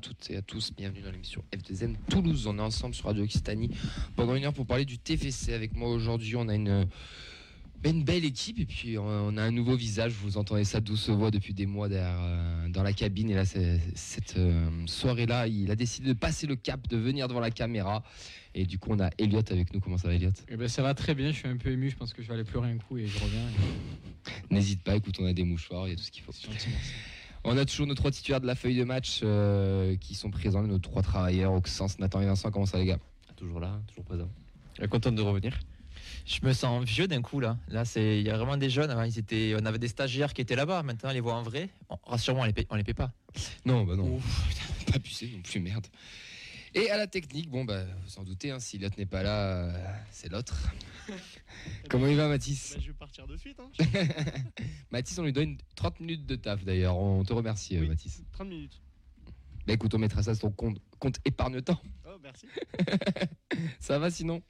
Toutes et à tous. Bienvenue dans l'émission F2M Toulouse. On est ensemble sur Radio Occitanie pendant une heure pour parler du TFC. Avec moi aujourd'hui, on a une, une belle équipe et puis on a un nouveau visage. Vous entendez sa douce voix depuis des mois derrière, euh, dans la cabine. Et là, cette euh, soirée-là, il a décidé de passer le cap, de venir devant la caméra. Et du coup, on a Elliot avec nous. Comment ça va, Elliot Eh ben, ça va très bien, je suis un peu ému, je pense que je vais aller pleurer un coup et je reviens. N'hésite pas, écoute, on a des mouchoirs, il y a tout ce qu'il faut. On a toujours nos trois titulaires de la feuille de match euh, qui sont présents, nos trois travailleurs, Auxence, Nathan et Vincent. Comment ça, les gars Toujours là, toujours présent. Content de revenir. Je me sens vieux d'un coup là. Là, c'est il y a vraiment des jeunes. hein. Ils étaient, on avait des stagiaires qui étaient là-bas. Maintenant, on les voit en vrai. Bon, Rassure-moi, on les paie, on les paie pas. Non, bah non. Pas pucé non plus, merde. Et à la technique, bon, bah, vous en doutez, hein, si l'autre n'est pas là, euh, c'est l'autre. Comment il va, Mathis Bah, je vais partir de suite. Hein. Mathis, on lui donne 30 minutes de taf d'ailleurs. On te remercie, euh, Oui. Mathis. 30 minutes. Bah écoute, on mettra ça sur ton compte, compte épargne-temps. Oh, merci. Ça va sinon?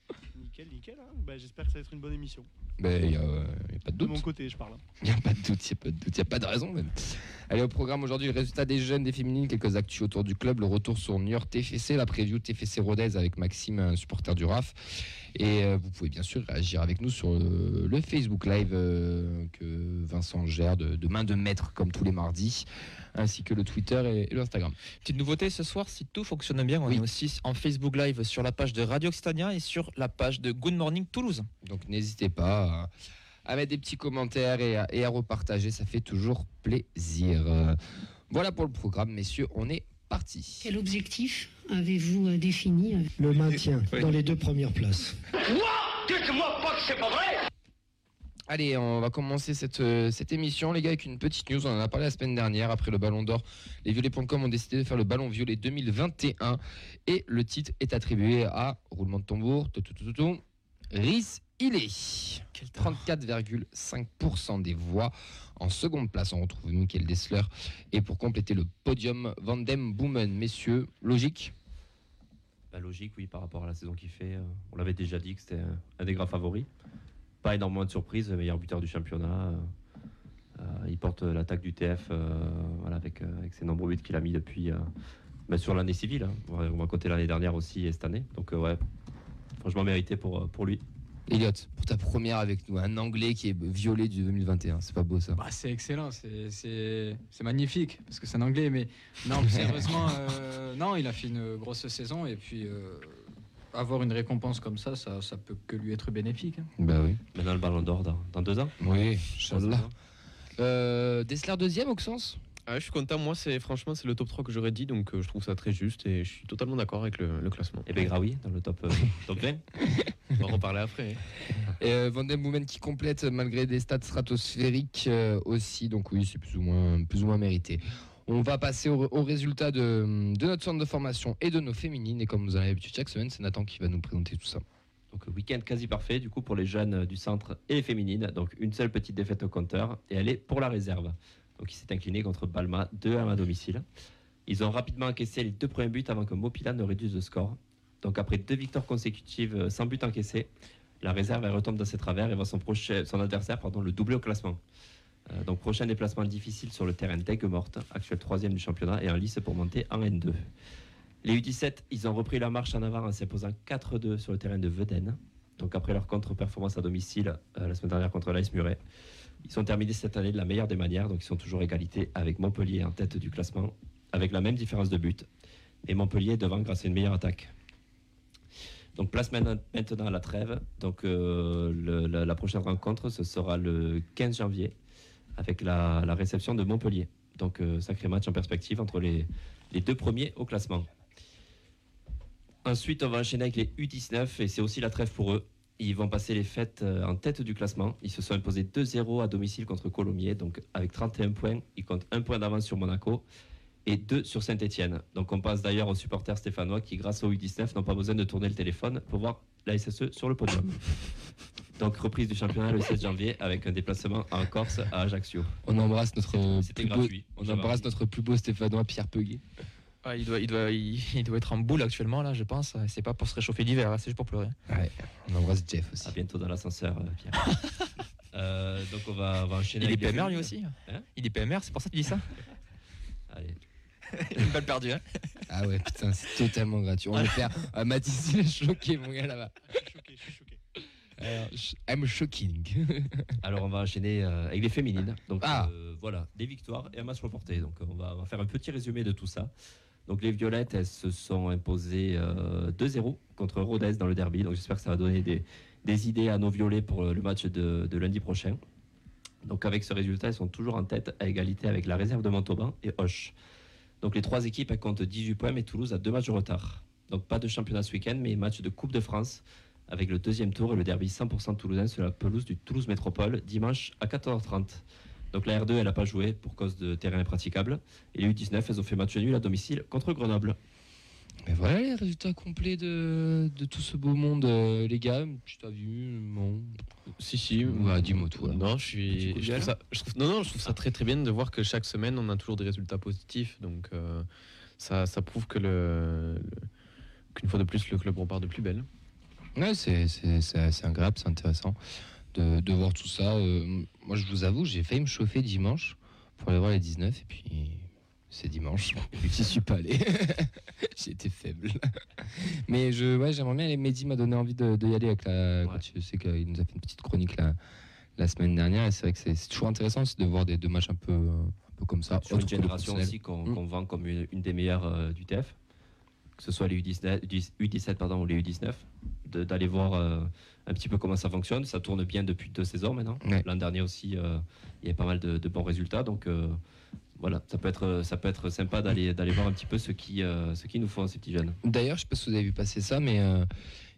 Nickel, nickel. hein. Bah, J'espère que ça va être une bonne émission. Bah, il n'y a, euh, y a pas de De doute. mon côté, je parle. hein. Il n'y a pas de doute, il n'y a pas de doute, il a pas de raison même. Allez, au programme aujourd'hui, le résultat des jeunes, des féminines, quelques actus autour du club, le retour sur New York TFC, la preview TFC Rodez avec Maxime, un supporter du RAF. Et euh, vous pouvez bien sûr réagir avec nous sur le, le Facebook Live euh, que Vincent gère de, de main de maître comme tous les mardis, ainsi que le Twitter et, et l'Instagram. Petite nouveauté ce soir, si tout fonctionne bien, on Oui. est aussi en Facebook Live sur la page de Radio Occitania et sur la page de Good Morning Toulouse. Donc n'hésitez pas à, à mettre des petits commentaires et à, et à repartager, ça fait toujours plaisir. Voilà pour le programme, messieurs, on est parti. Quel objectif avez-vous euh, défini euh, Le maintien Oui. dans les deux premières places. Allez, on va commencer cette, euh, cette émission, les gars, avec une petite news. On en a parlé la semaine dernière, après le Ballon d'Or. Les violets.com ont décidé de faire le Ballon Violet 2021. Et le titre est attribué à, roulement de tambour, tout, tout, tout, tout, tout, Rhys Illet. 34,5% des voix. En seconde place, on retrouve Michael Dessler. Et pour compléter le podium, Vandem Boomen. Messieurs, logique? Bah, logique, oui, par rapport à la saison qu'il fait. euh, on l'avait déjà dit que c'était un, un des grands favoris. Pas énormément de surprises, meilleur buteur du championnat. euh, euh, il porte l'attaque du TF euh, voilà, avec, euh, avec ses nombreux buts qu'il a mis depuis euh, bah, sur l'année civile. hein. On, va, compter l'année dernière aussi et cette année. Donc, euh, ouais, franchement mérité pour, pour lui. Elliot, pour ta première avec nous, un Anglais qui est violet du 2021. C'est pas beau ça? Bah, c'est excellent, c'est- magnifique, parce que c'est un anglais, mais non, sérieusement, euh, non, il a fait une grosse saison, et puis euh, avoir une récompense comme ça, ça, ça peut que lui être bénéfique. hein. Bah oui. Maintenant, le ballon d'or dans, dans deux ans. Oui, Inch'Allah. Euh, Dessler deuxième, Auxence Ah, je suis content, moi c'est franchement c'est le top 3 que j'aurais dit donc euh, je trouve ça très juste et je suis totalement d'accord avec le, le classement. Et Begraoui dans le top, euh, top 20. on va reparler après. Et euh, Van Den qui complète malgré des stats stratosphériques euh, aussi. Donc oui, c'est plus ou moins, plus ou moins mérité. On va passer au, au résultat de, notre centre de formation et de nos féminines. Et comme vous avez l'habitude chaque semaine, c'est Nathan qui va nous présenter tout ça. Donc euh, week-end quasi parfait du coup pour les jeunes euh, du centre et les féminines. Donc une seule petite défaite au compteur et elle est pour la réserve. Donc il s'est incliné contre Balma 2-1 à domicile. Ils ont rapidement encaissé les deux premiers buts avant que Mopila ne réduise le score. Donc après deux victoires consécutives euh, sans but encaissé, la réserve elle retombe dans ses travers et voit son, son adversaire pardon, le doubler au classement. Euh, donc prochain déplacement difficile sur le terrain d'Aigues-Mortes, actuel troisième du championnat et en lice pour monter en N2. Les U17, ils ont repris la marche en avant en s'imposant 4-2 sur le terrain de Veden. Donc après leur contre-performance à domicile euh, la semaine dernière contre l'AS Muret, ils sont terminés cette année de la meilleure des manières. Donc ils sont toujours égalité avec Montpellier en tête du classement, avec la même différence de but. Et Montpellier devant grâce à une meilleure attaque. Donc place maintenant à la trêve. Donc euh, la prochaine rencontre, ce sera le 15 janvier avec la, réception de Montpellier. Donc euh, sacré match en perspective entre les, deux premiers au classement. Ensuite, on va enchaîner avec les U19 et c'est aussi la trêve pour eux. Ils vont passer les fêtes euh, en tête du classement. Ils se sont imposés 2-0 à domicile contre Colomiers. Donc avec 31 points, ils comptent un point d'avance sur Monaco et deux sur Saint-Etienne. Donc on passe d'ailleurs aux supporters stéphanois qui, grâce au U19, n'ont pas besoin de tourner le téléphone pour voir la SSE sur le podium. Donc reprise du championnat le 16 janvier avec un déplacement en Corse à Ajaccio. On embrasse notre, C'était plus beau, on embrasse notre plus beau Stéphanois, Pierre Peguet. Ah, il, doit, il, doit, il, il doit être en boule actuellement là, je pense. C'est pas pour se réchauffer l'hiver, c'est juste pour pleurer. Ouais, on embrasse Jeff aussi. À bientôt dans l'ascenseur, euh, Pierre. Euh, donc on va, on va enchaîner. Il est PMR lui aussi Hein Il est PMR, c'est pour ça que tu dis ça Allez. Une balle perdue. Hein. Ah ouais, putain, c'est totalement gratuit. On le perd. Ah, Mathis, il est choqué, mon gars, là-bas. Sh- I'm shocking. Alors on va enchaîner euh, avec les féminines. Donc Ah. euh, voilà, des victoires et un match reporté. Donc on va, on va faire un petit résumé de tout ça. Donc les violettes, elles se sont imposées euh, 2-0 contre Rodez dans le derby. Donc j'espère que ça va donner des, des idées à nos violets pour le match de, de lundi prochain. Donc avec ce résultat, elles sont toujours en tête à égalité avec la réserve de Montauban et Hoche. Donc les trois équipes elles comptent 18 points, mais Toulouse a deux matchs de retard. Donc pas de championnat ce week-end, mais match de Coupe de France avec le deuxième tour et le derby 100% toulousain sur la pelouse du Toulouse Métropole dimanche à 14h30. Donc la R2, elle n'a pas joué pour cause de terrain impraticable. Et les U19, elles ont fait match nul à domicile contre Grenoble. Mais voilà les résultats complets de, de tout ce beau monde, euh, les gars. Tu t'as vu bon. Si, si. Ouais, dis-moi tout. Non, je suis. Trouve ça, je trouve- non, non, je trouve ça très très bien de voir que chaque semaine on a toujours des résultats positifs. Donc euh, ça, ça prouve que le, le- qu'une fois de plus le club repart de plus belle. Ouais, c'est c'est- c'est- c'est agréable, c'est intéressant de, de voir tout ça. Euh, moi, je vous avoue, j'ai failli me chauffer dimanche pour aller voir les 19 et puis c'est dimanche. J'y suis pas allé. été faible. Mais je, ouais, j'aimerais bien aller. Mehdi m'a donné envie de, de y aller avec la. quand Ouais. tu sais qu'il nous a fait une petite chronique la, la semaine dernière et c'est vrai que c'est c'est toujours intéressant de voir des deux matchs un peu, un peu comme ça. Sur une génération aussi qu'on Mm. qu'on vend comme une, une des meilleures euh, du TF, que ce soit les U19, U17 pardon, ou les U19, de- d'aller voir euh, un petit peu comment ça fonctionne. Ça tourne bien depuis deux saisons maintenant. Ouais. L'an dernier aussi, euh, il y a pas mal de, de bons résultats. Donc euh, voilà, ça peut être, ça peut être sympa d'aller d'aller voir un petit peu ce qui, euh, ce qui nous font ces petits jeunes. D'ailleurs, je sais pas si vous avez vu passer ça, mais euh,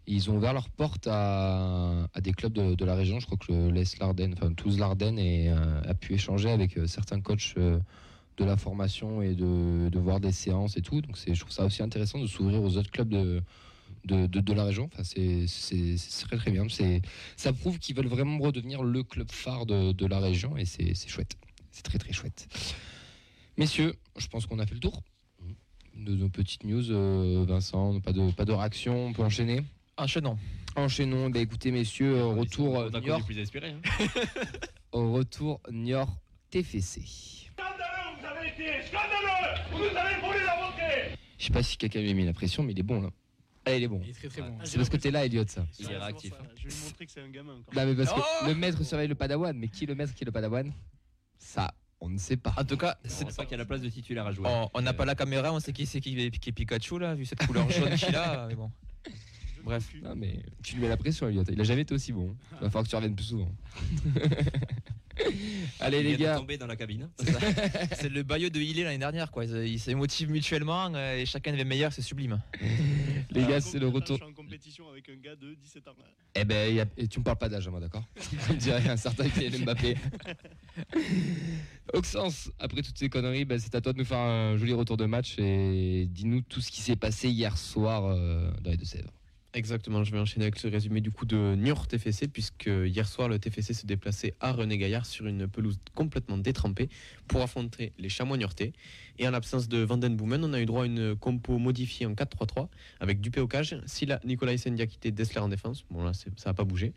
ils ont ouvert leurs portes à, à des clubs de, de la région. Je crois que le l'Est Larden, enfin Toulouse Larden, et, euh, a pu échanger avec certains coachs de la formation et de, de voir des séances et tout. Donc c'est, je trouve ça aussi intéressant de s'ouvrir aux autres clubs de, de, de- de la région. Enfin, c'est, très très bien. C'est, ça prouve qu'ils veulent vraiment redevenir le club phare de, de la région et c'est, c'est chouette. C'est très très chouette. Messieurs, je pense qu'on a fait le tour de nos petites news. euh, Vincent, pas de, pas de réaction, on peut enchaîner Enchaînons. Enchaînons. Bah, écoutez, messieurs, euh, retour euh, Niort, plus inspiré. hein. au retour Niort TFC. Scandaleux, vous avez été scandaleux Vous avez volé la montée Je sais pas si quelqu'un lui a mis la pression, mais il est bon là. Allez, il est bon. Il est très très bon. C'est parce que t'es là, Elliot, ça. Il est réactif, hein. Je vais lui montrer que c'est un gamin. Non, mais parce que Oh le maître surveille le padawan, mais qui est le maître, qui est le padawan? Ça, on ne sait pas. En tout cas, On c'est- pas qu'il y a la place de titulaire à jouer. on on n'a pas la caméra, on sait qui c'est qui, est- qui est Pikachu là, vu cette couleur jaune qu'il a. Mais bon. Bref. Non, mais tu lui mets la pression, Elliot. Il a jamais été aussi bon. Il va falloir que tu reviennes plus souvent. Allez, Il les gars. tomber dans la cabine. C'est le baillot de Hillet l'année dernière quoi. Ils ils se motivent mutuellement euh, et chacun devient meilleur, c'est sublime. Les Alors, gars, c'est le retour. Je suis en compétition avec un gars de 17 ans. Eh ben, il y a- et tu me parles pas d'âge, moi, d'accord? Je me dirais un certain Kylian Mbappé. Auxence, après toutes ces conneries, ben, c'est à toi de nous faire un joli retour de match et dis-nous tout ce qui s'est passé hier soir euh, dans les Deux-Sèvres. Exactement, je vais enchaîner avec ce résumé du coup de Niort TFC, puisque hier soir le TFC se déplaçait à René Gaillard sur une pelouse complètement détrempée pour affronter les chamois niortais. Et en l'absence de Vanden Boomen, on a eu droit à une compo modifiée en 4-3-3 avec Dupé au cage, Silla, Nicolas Diakité, Dessler en défense. Bon là, ça n'a pas bougé.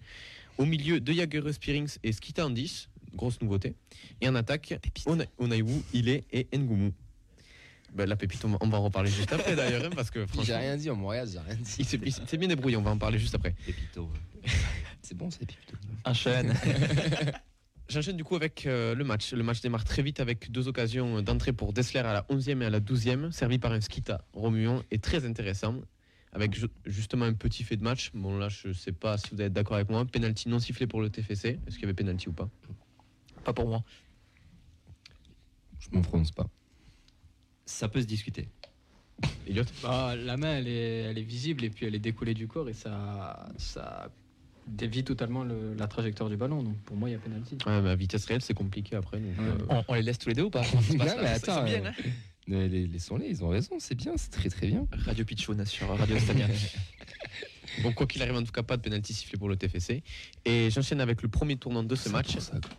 Au milieu, De Jager Spirings et Skita en 10, grosse nouveauté. Et en attaque, Ona- Onaiwu, Ile et Ngumu. Ben, la pépite, on va- on va en reparler juste après d'ailleurs, hein, parce que J'ai rien dit en Montréal, j'ai rien dit. il s'est il s'est bien débrouillé, on va en parler juste après. Pépito. C'est bon, c'est plutôt. Enchaîne. J'enchaîne du coup avec euh, le match. Le match démarre très vite avec deux occasions d'entrée pour Dessler à la 11e et à la 12e, servi par un Skita Romuan et très intéressant. Avec ju- justement un petit fait de match. Bon, là, je sais pas si vous êtes d'accord avec moi. Penalty non sifflé pour le TFC. Est-ce qu'il y avait penalty ou pas? Pas pour moi. Je m'en prononce pas. Ça peut se discuter. Elliot Bah, la main, elle est, elle est visible et puis elle est décollée du corps et ça, ça dévie totalement le- la trajectoire du ballon. Donc pour moi, il y a pénalty. Ouais, mais à vitesse réelle, c'est compliqué après. donc, Ouais. euh, On, on les laisse tous les deux ou pas Non, pas mais attends, bien, euh, hein Mais les- Laissons-les, ils ont raison, c'est bien, c'est très très bien. Radio Pichoun sur Radio Stania. Bon, quoi qu'il arrive, en tout cas, pas de penalty sifflé pour le TFC. Et j'enchaîne avec le premier tournant de ce C'est match. pour ça, quoi.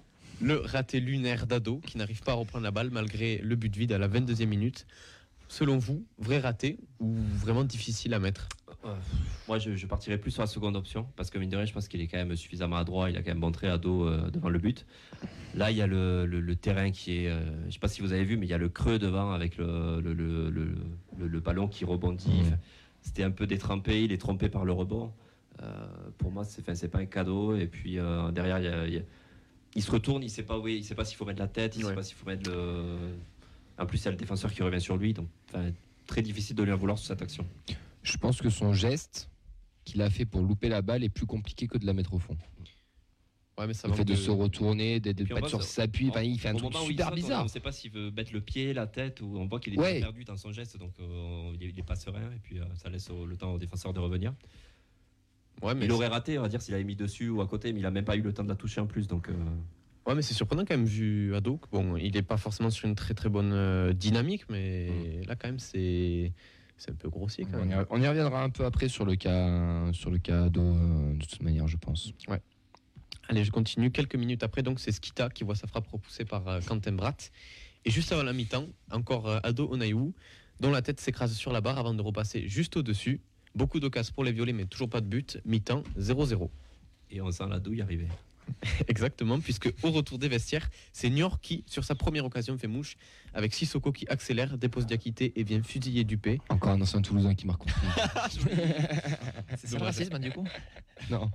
Le raté lunaire d'Ado qui n'arrive pas à reprendre la balle malgré le but vide à la 22e minute. Selon vous, vrai raté ou vraiment difficile à mettre? Moi, je, je partirais plus sur la seconde option parce que mine de rien, je pense qu'il est quand même suffisamment adroit. Il a quand même montré à dos euh, devant le but. Là, il y a le, le- le terrain qui est. euh, je sais pas si vous avez vu, mais il y a le creux devant avec le, ballon qui rebondit. C'était un peu détrempé. Il est trompé par le rebond. Euh, pour moi, c'est c'est pas un cadeau. Et puis euh, derrière, il, y a- il y a- il se retourne. Il sait pas où est- Il sait pas s'il faut mettre la tête. Il Ouais. sait pas s'il faut mettre le. En plus, il y a le défenseur qui revient sur lui. Donc, très difficile de lui en vouloir sur cette action. Je pense que son geste qu'il a fait pour louper la balle est plus compliqué que de la mettre au fond. Ouais, mais ça Le fait de, se retourner, d'être puis on pas sur sa puis enfin, il fait un truc super bizarre. On ne sait pas s'il veut mettre le pied, la tête, ou on voit qu'il est Ouais. perdu dans son geste, donc euh, il, est, il est pas serein, et puis euh, ça laisse au- le temps au défenseur de revenir. Ouais, mais il aurait raté, on va dire, s'il avait mis dessus ou à côté, mais il a même pas eu le temps de la toucher en plus, donc. euh, Ouais, mais c'est surprenant quand même vu Ado. que, Bon, il est pas forcément sur une très très bonne euh, dynamique, mais là quand même c'est c'est un peu grossier quand On y, même. on y reviendra un peu après sur le cas, sur le cas d'eau, euh, de toute manière, je pense. Allez, je continue. Quelques minutes après, donc c'est Skita qui voit sa frappe repoussée par euh, Quentin Bratt. Et juste avant la mi-temps, encore euh, Ado Onaïou, dont la tête s'écrase sur la barre avant de repasser juste au-dessus. Beaucoup d'occasions pour les violets, mais toujours pas de but. Mi-temps 0-0. et on sent la douille arriver. Exactement, puisque au retour des vestiaires, c'est Niort qui, sur sa première occasion, fait mouche, avec Sissoko qui accélère, dépose Diakité et vient fusiller Dupé. Encore un ancien Toulousain qui marque contre nous. C'est ça le racisme du coup Non.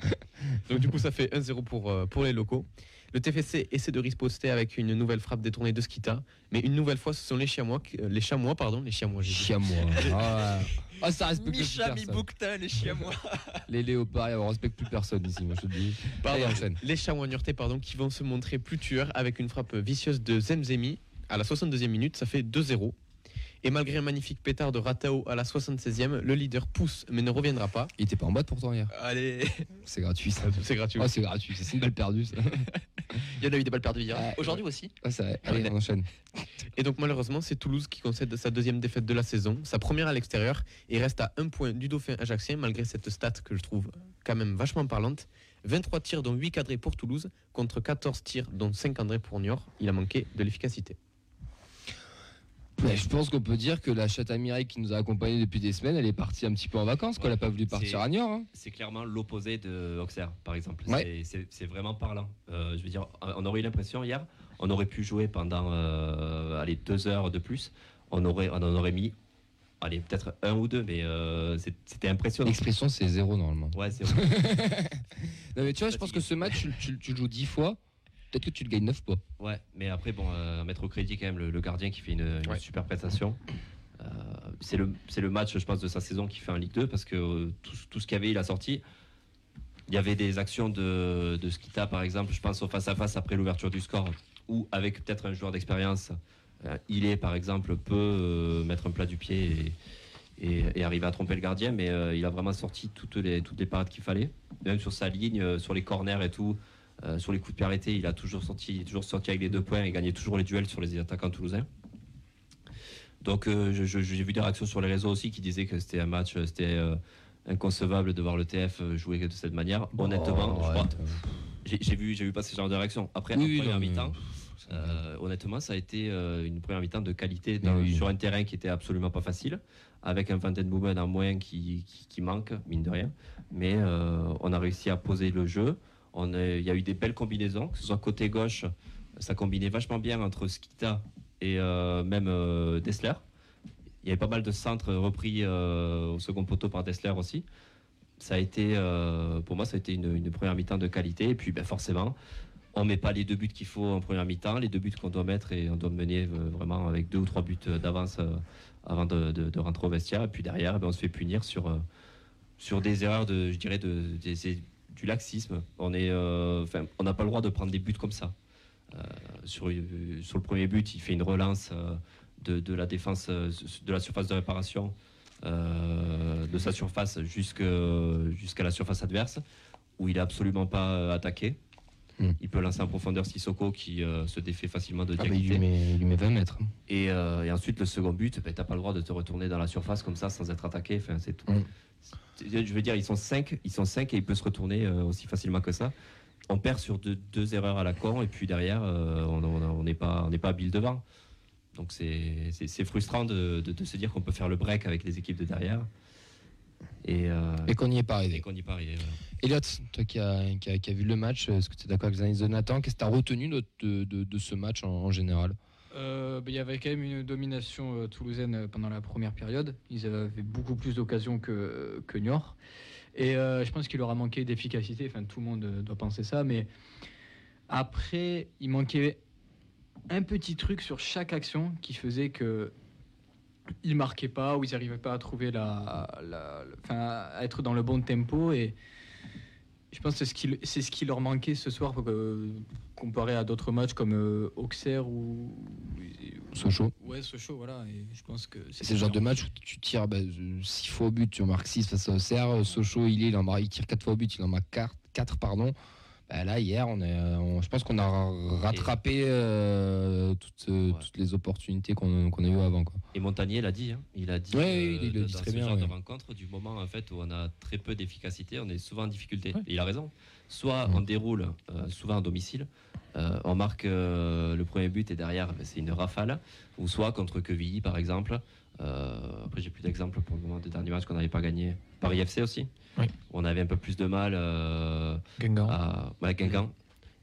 Donc du coup, ça fait 1-0 pour, euh, pour les locaux. Le TFC essaie de riposter avec une nouvelle frappe détournée de Skita, mais une nouvelle fois, ce sont les chamois, euh, les chamois, pardon, les chamois. Chiamois. Ah, ah, ça respecte plus personne. Les moi. Les léopards, on respecte plus personne ici, moi je te dis. Pardon, Allez, les chamois niortais, pardon, qui vont se montrer plus tueurs avec une frappe vicieuse de Zemzemi à la 62e minute, ça fait 2-0. Et malgré un magnifique pétard de Ratao à la 76e, le leader pousse mais ne reviendra pas. Il était pas en boîte pourtant hier. Allez, C'est gratuit ça. C'est gratuit. Oh, c'est gratuit, c'est une balle perdue ça. il y en a eu des balles perdues hier. Ouais. Aujourd'hui aussi. Ah. Allez, on enchaîne. Et donc malheureusement, c'est Toulouse qui concède sa deuxième défaite de la saison, sa première à l'extérieur, et reste à un point du Dauphin ajaxien, malgré cette stat que je trouve quand même vachement parlante. 23 tirs dont 8 cadrés pour Toulouse, contre 14 tirs dont 5 cadrés pour Niort. Il a manqué de l'efficacité. Mais je pense qu'on peut dire que la chatte à Mireille qui nous a accompagnés depuis des semaines, elle est partie un petit peu en vacances, quoi. Elle a pas voulu partir à Niort. hein. C'est clairement l'opposé de Auxerre, par exemple. Ouais. C'est- vraiment parlant. Euh, je veux dire, on aurait eu l'impression hier, on aurait pu jouer pendant euh, allez, deux heures de plus. On, aurait, on en aurait mis, allez, peut-être un ou deux, mais euh, c'était impressionnant. L'expression, c'est zéro normalement. Ouais, c'est Non, mais tu vois, je pense que ce match, tu, tu- tu le joues 10 fois, peut-être que tu le gagnes 9 fois. Ouais, mais après, bon, euh, mettre au crédit quand même le, le gardien qui fait une, une Ouais. super prestation. Euh, c'est le, c'est le match, je pense, de sa saison qui fait en Ligue 2 parce que euh, tout, tout ce qu'il y avait, il a sorti. Il y avait des actions de, de Skita, par exemple, je pense au face-à-face après l'ouverture du score, où avec peut-être un joueur d'expérience, euh, il est, par exemple, peut euh, mettre un plat du pied et, et- et arriver à tromper le gardien, mais euh, il a vraiment sorti toutes les, toutes les parades qu'il fallait. Même sur sa ligne, euh, sur les corners et tout, euh, sur les coups de pied arrêtés, il a toujours sorti, il est toujours sorti avec les deux points et gagné toujours les duels sur les attaquants toulousains. Donc euh, je- je- j'ai vu des réactions sur les réseaux aussi qui disaient que c'était un match, euh, c'était euh, inconcevable de voir le TF jouer de cette manière. Honnêtement, Oh, je crois- j'ai j'ai vu, j'ai vu passer ce genre de réaction. Après, Oui, en première mi-temps, euh, honnêtement, ça a été une première mi-temps de qualité dans- oui. sur un terrain qui était absolument pas facile, avec un Van Den Boomen en moins qui, qui, qui manque, mine de rien. Mais on a réussi à poser le jeu. On Il y a eu des belles combinaisons, que ce soit côté gauche, ça combinait vachement bien entre Skita et euh, même euh, Dessler. Il y avait pas mal de centres repris euh, au second poteau par Dessler aussi. Ça a été, euh, pour moi, ça a été une, première mi-temps de qualité. Et puis, ben, forcément, on met pas les deux buts qu'il faut en première mi-temps, les deux buts qu'on doit mettre et on doit mener vraiment avec deux ou trois buts d'avance avant de, rentrer au vestiaire. Et puis derrière, ben, on se fait punir sur, sur des erreurs de, je dirais, de, du laxisme. On euh, on n'a pas le droit de prendre des buts comme ça. Euh, sur, euh, sur le premier but, il fait une relance de, de la défense, de la surface de réparation, de sa surface jusqu'à la surface adverse, où il est absolument pas attaqué. Hmm. Il peut lancer en profondeur Sissoko qui euh, se défait facilement de Ah, bah, il, lui met, il lui met 20 mètres. Et, euh, et ensuite, le second but, ben, t'as pas le droit de te retourner dans la surface comme ça sans être attaqué. Enfin, c'est tout. Mm. Je veux dire, ils sont cinq, ils sont cinq et il peut se retourner euh, aussi facilement que ça. On perd sur deux, deux erreurs à la con et puis derrière, euh, on n'est pas, on n'est pas habile devant. Donc c'est frustrant de, de- de se dire qu'on peut faire le break avec les équipes de derrière. Et, euh, Et qu'on n'y est pas et arrivé. qu'on n'y est pas arrivé. voilà. Elliot, toi qui as qui a, qui a vu le match, est-ce que tu es d'accord avec les analyses de Nathan Qu'est-ce que tu as retenu de, de, de- de ce match en, en général? Euh, bah, il y avait quand même une domination euh, toulousaine euh, pendant la première période. Ils avaient beaucoup plus d'occasions que, que Niort. Et je pense qu'il leur a manqué d'efficacité. Enfin, tout le monde doit penser ça. Mais après, il manquait un petit truc sur chaque action qui faisait que ils marquaient pas ou ils n'arrivaient pas à trouver la, à être dans le bon tempo. Et je pense que c'est ce qui, c'est ce qui leur manquait ce soir euh, comparé à d'autres matchs comme euh, Auxerre ou. Sochaux Ouais, Sochaux, voilà. Et je pense que C'est le genre de match où tu tires 6 fois au but, tu en marques 6 face à Auxerre. Sochaux, il, est, il, en marque- il tire 4 fois au but, il en marque 4, pardon. Bah là, hier, on est, on- je pense qu'on a ra- rattrapé euh, toutes, euh, Ouais. toutes les opportunités qu'on a eues avant. Quoi. Et Montagnier l'a dit, hein. il a dit, Ouais, euh, il le de- dit dans très ce bien, genre de rencontre, du moment en fait où on a très peu d'efficacité, on est souvent en difficulté. Et il a raison. Soit on déroule, euh, souvent à domicile, euh, on marque euh, le premier but et derrière ben, c'est une rafale, ou soit contre Quevilly par exemple. Euh, après j'ai plus d'exemples pour le moment des derniers matchs qu'on n'avait pas gagné. Paris FC aussi, Oui. où on avait un peu plus de mal euh, Guingamp. à ouais, Guingamp.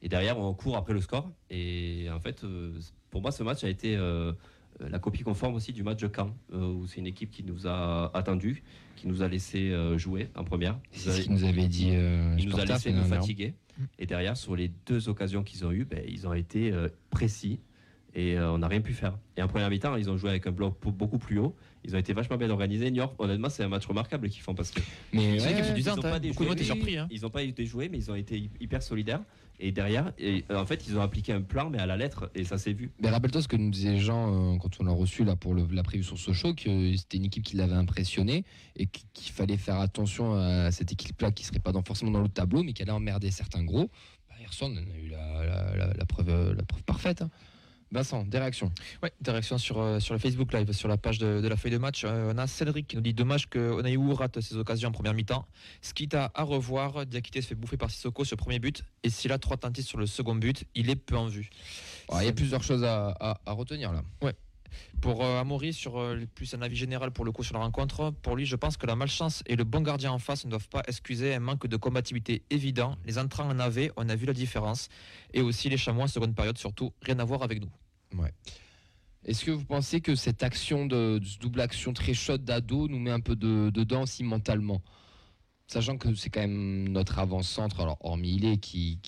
Et derrière, on court après le score. Et en fait, euh, pour moi, ce match a été euh, la copie conforme aussi du match de Caen, où c'est une équipe qui nous a attendu, qui nous a laissé jouer en première. C'est ce qu'il nous avait dit. Euh, Il nous a laissé nous fatiguer. Et derrière, sur les deux occasions qu'ils ont eues, ben, ils ont été précis et euh, on n'a rien pu faire. Et en première mi-temps, ils ont joué avec un bloc beaucoup plus haut. Ils ont été vachement bien organisés. Niort, honnêtement, c'est un match remarquable qu'ils font parce que Mais ouais, ouais, ils ont hein. pas hein. ils n'ont pas été joués, mais ils ont été hy- hyper solidaires. Et derrière, et, euh, en fait, ils ont appliqué un plan, mais à la lettre, et ça s'est vu. Mais rappelle-toi ce que nous disaient Jean euh, quand on l'a reçu là pour le- la prévue sur Sochaux, que c'était une équipe qui l'avait impressionné et qu- qu'il fallait faire attention à cette équipe-là qui serait pas dans, forcément dans le tableau, mais qui allait emmerder certains gros. Bah, on a eu la, la- la- la preuve, euh, la preuve parfaite. hein. Vincent, des réactions Ouais, des réactions sur, euh, sur le Facebook Live, sur la page de, de la feuille de match. Euh, on a Cédric qui nous dit dommage que Onaïou rate ses occasions en première mi-temps. Ce qui t'a à revoir, Diakité se fait bouffer par Sissoko sur le premier but. Et s'il a trois tentatives sur le second but, il est peu en vue. Ouais, Il y a plusieurs choses à, à- à retenir là. Pour euh, Amaury, sur euh, plus un avis général pour le coup sur la rencontre, pour lui, je pense que la malchance et le bon gardien en face ne doivent pas excuser un manque de combativité évident. Les entrants en avaient, on a vu la différence. Et aussi les chamois en seconde période, surtout, rien à voir avec nous. Est-ce que vous pensez que cette action de, double action très chaude d'ado nous met un peu de, dedans aussi mentalement? Sachant que c'est quand même notre avant-centre, alors hormis il est qui,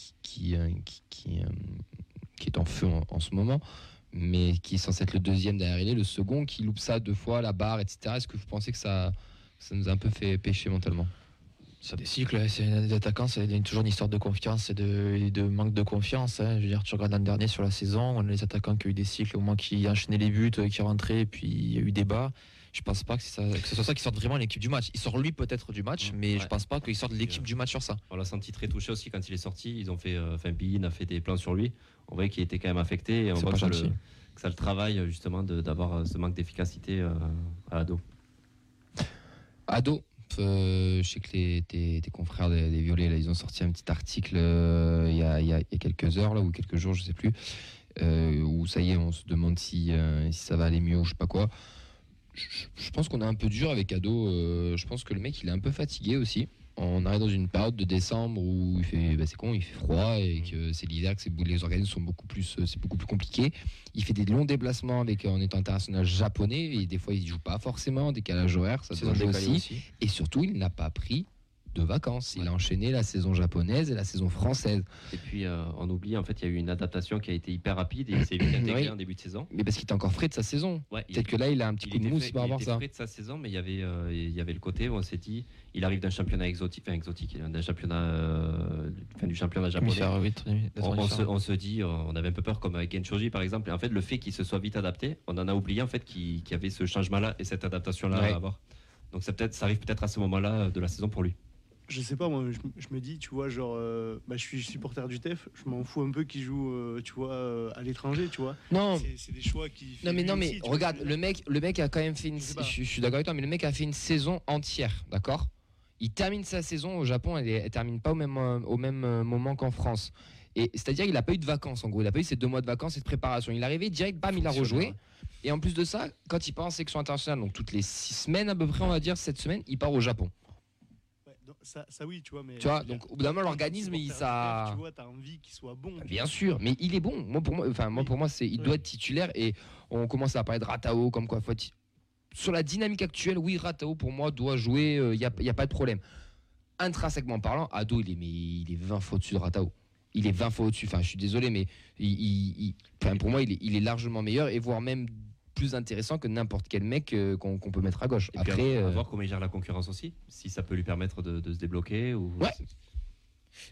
euh, euh, qui est en feu en, ce moment, mais qui est censé être le deuxième derrière il est, le second qui loupe ça deux fois, la barre, etc. Est-ce que vous pensez que ça, ça nous a un peu fait pécher mentalement? C'est des cycles, hein, c'est des attaquants, c'est toujours une histoire de confiance et de, et de manque de confiance. hein. Je veux dire, tu regardes l'an dernier sur la saison, on a les attaquants qui ont eu des cycles, au moins qui enchaînaient les buts, euh, qui rentraient, et puis il y a eu des bas. Je pense pas que, ça, ce soit ça qui sorte vraiment l'équipe du match. Il sort lui peut-être du match, mais ouais. je pense pas qu'il sorte l'équipe du match sur ça. On l'a senti très touché aussi quand il est sorti. Ils ont fait, euh, enfin, Bein a fait des plans sur lui. On voit qu'il était quand même affecté. Et on voit que ça, le, que ça le travaille justement d'avoir euh, ce manque d'efficacité euh, à ado. Ado, euh, je sais que les, tes, confrères des, Violets, ils ont sorti un petit article euh, il y, a, quelques heures ou quelques jours, je sais plus, euh, où ça y est, on se demande si, ça va aller mieux ou je sais pas quoi. Je, je pense qu'on est un peu dur avec Ado. je pense que le mec, il est un peu fatigué aussi. On arrive dans une période de décembre où il fait, bah, c'est con, il fait froid et que c'est l'hiver, que les organismes sont beaucoup plus, euh, c'est beaucoup plus compliqué. Il fait des longs déplacements avec en étant international japonais et des fois il joue pas forcément, décalage horaire, ça jouer décalée aussi. Et surtout, il n'a pas pris de vacances. Il a enchaîné la saison japonaise et la saison française. Et puis, euh, on oublie, en fait, il y a eu une adaptation qui a été hyper rapide et il s'est vite intégré Oui. en début de saison. Mais parce qu'il est encore frais de sa saison. Ouais, il Peut-être que là, il a un petit il coup de était mousse frais- par il rapport à était ça. frais de sa saison, mais il y avait, euh, il y avait le côté où on s'est dit, il arrive d'un championnat exotique, enfin exotique, d'un championnat, euh, enfin, du championnat japonais. On, on se, très- on se dit, on avait un peu peur comme avec Genshoji par exemple, et en fait le fait qu'il se soit vite adapté, on en a oublié en fait qu'il y avait ce changement-là et cette adaptation-là Ouais. à avoir. Donc ça, peut-être, ça arrive peut-être à ce moment-là de la saison pour lui. Je sais pas, moi, je, je me dis, tu vois, genre, euh, bah, je suis supporter du TEF, je m'en fous un peu qu'il joue, euh, tu vois, euh, à l'étranger, tu vois. Non, C'est- des choix qui. non mais non mais aussi, tu vois regarde, le mec, le mec a quand même fait une. Je suis d'accord avec toi, mais le mec a fait une saison entière, d'accord? il termine sa saison au Japon, elle, elle termine pas au même, au même moment qu'en France. Et c'est-à-dire il a pas eu de vacances en gros, il a pas eu ses deux mois de vacances et de préparation. Il est arrivé direct, bam, il a rejoué. Et en plus de ça, quand il part en section internationale, donc toutes les six semaines à peu près, on va dire cette semaine, il part au Japon. Ça, ça oui, tu vois, mais. Tu vois, donc, au bout d'un moment, l'organisme, il- ça- Tu vois, t'as envie qu'il soit bon. Bien sûr, mais il est bon. Moi pour moi, enfin moi pour moi c'est il doit être titulaire et on commence à parler de Ratao comme quoi faut sur la dynamique actuelle, oui Ratao pour moi doit jouer, il n'y a, y a pas de problème. Intrinsèquement parlant, Ado il est mais il est 20 fois au-dessus de Ratao. Il est 20 fois au-dessus. Enfin je suis désolé mais il, il- il- enfin, pour moi il est, il est largement meilleur et voire même plus intéressant que n'importe quel mec euh, qu'on peut mettre à gauche. Et puis, Après à, à euh, voir comment il gère la concurrence aussi, si ça peut lui permettre de, de se débloquer. Ou... Ouais.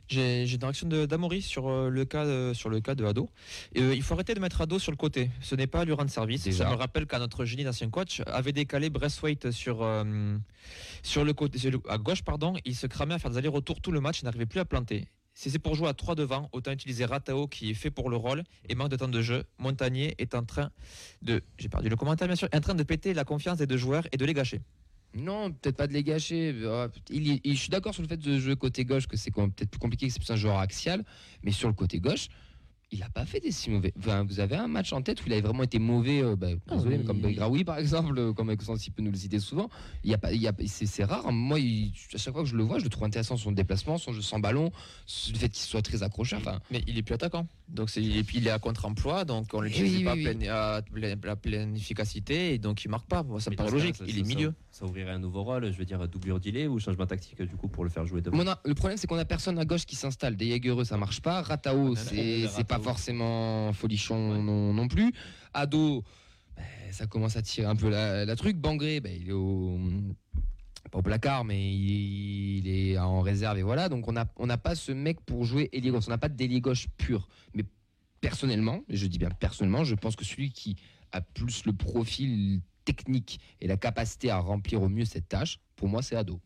J'ai une réaction de- d'Amaury sur, euh, le cas, euh, sur le cas de Ado. Euh, il faut arrêter de mettre Ado sur le côté. Ce n'est pas lui rendre service. Déjà. Ça me rappelle qu'un notre génie d'ancien coach avait décalé Braithwaite sur, euh, sur le côté, sur le- à gauche. pardon. Il se cramait à faire des allers-retours tout le match. Il n'arrivait plus à planter. Si c'est pour jouer à 3 devant, autant utiliser Ratao qui est fait pour le rôle et manque de temps de jeu. Montagnier est en train de. J'ai perdu le commentaire bien sûr. En train de péter la confiance des deux joueurs et de les gâcher. Non, peut-être pas de les gâcher. Il- je suis d'accord sur le fait de jouer côté gauche, que c'est peut-être plus compliqué, que c'est un joueur axial. Mais sur le côté gauche, il n'a pas fait des si mauvais. Enfin, vous avez un match en tête où il avait vraiment été mauvais. euh, bah, désolé, mais il- comme Belgraoui par exemple, euh, comme Maxence il peut nous le citer souvent. Il y a pas, il y a, c'est, c'est rare. Moi, il- à chaque fois que je le vois, je le trouve intéressant son déplacement, son jeu sans ballon, le fait qu'il soit très accrocheur. Enfin, Mais il est plus attaquant. Donc c'est, et puis il est à contre-emploi, donc on ne Eh l'utilise oui, pas oui, à oui. pleine, à pleine- à pleine efficacité et donc il marque pas. Moi, ça me paraît logique. ça- il est ça- milieu. Ça ouvrirait un nouveau rôle, je veux dire, doublure d'îlet ou changement tactique du coup pour le faire jouer devant. A- le problème, c'est qu'on a personne à gauche qui s'installe. Des Jaegereux, ça marche pas. Ratao, c'est pas forcément folichon Ouais. non, non plus. Ado, ben, ça commence à tirer un peu la, la truc. Bangré, ben, il est au pas au placard, mais il, il est en réserve et voilà. Donc on n'a on n'a pas ce mec pour jouer ailier gauche. On n'a pas d'ailier gauche pur. Mais personnellement, je dis bien personnellement, je pense que celui qui a plus le profil technique et la capacité à remplir au mieux cette tâche, pour moi, c'est Ado.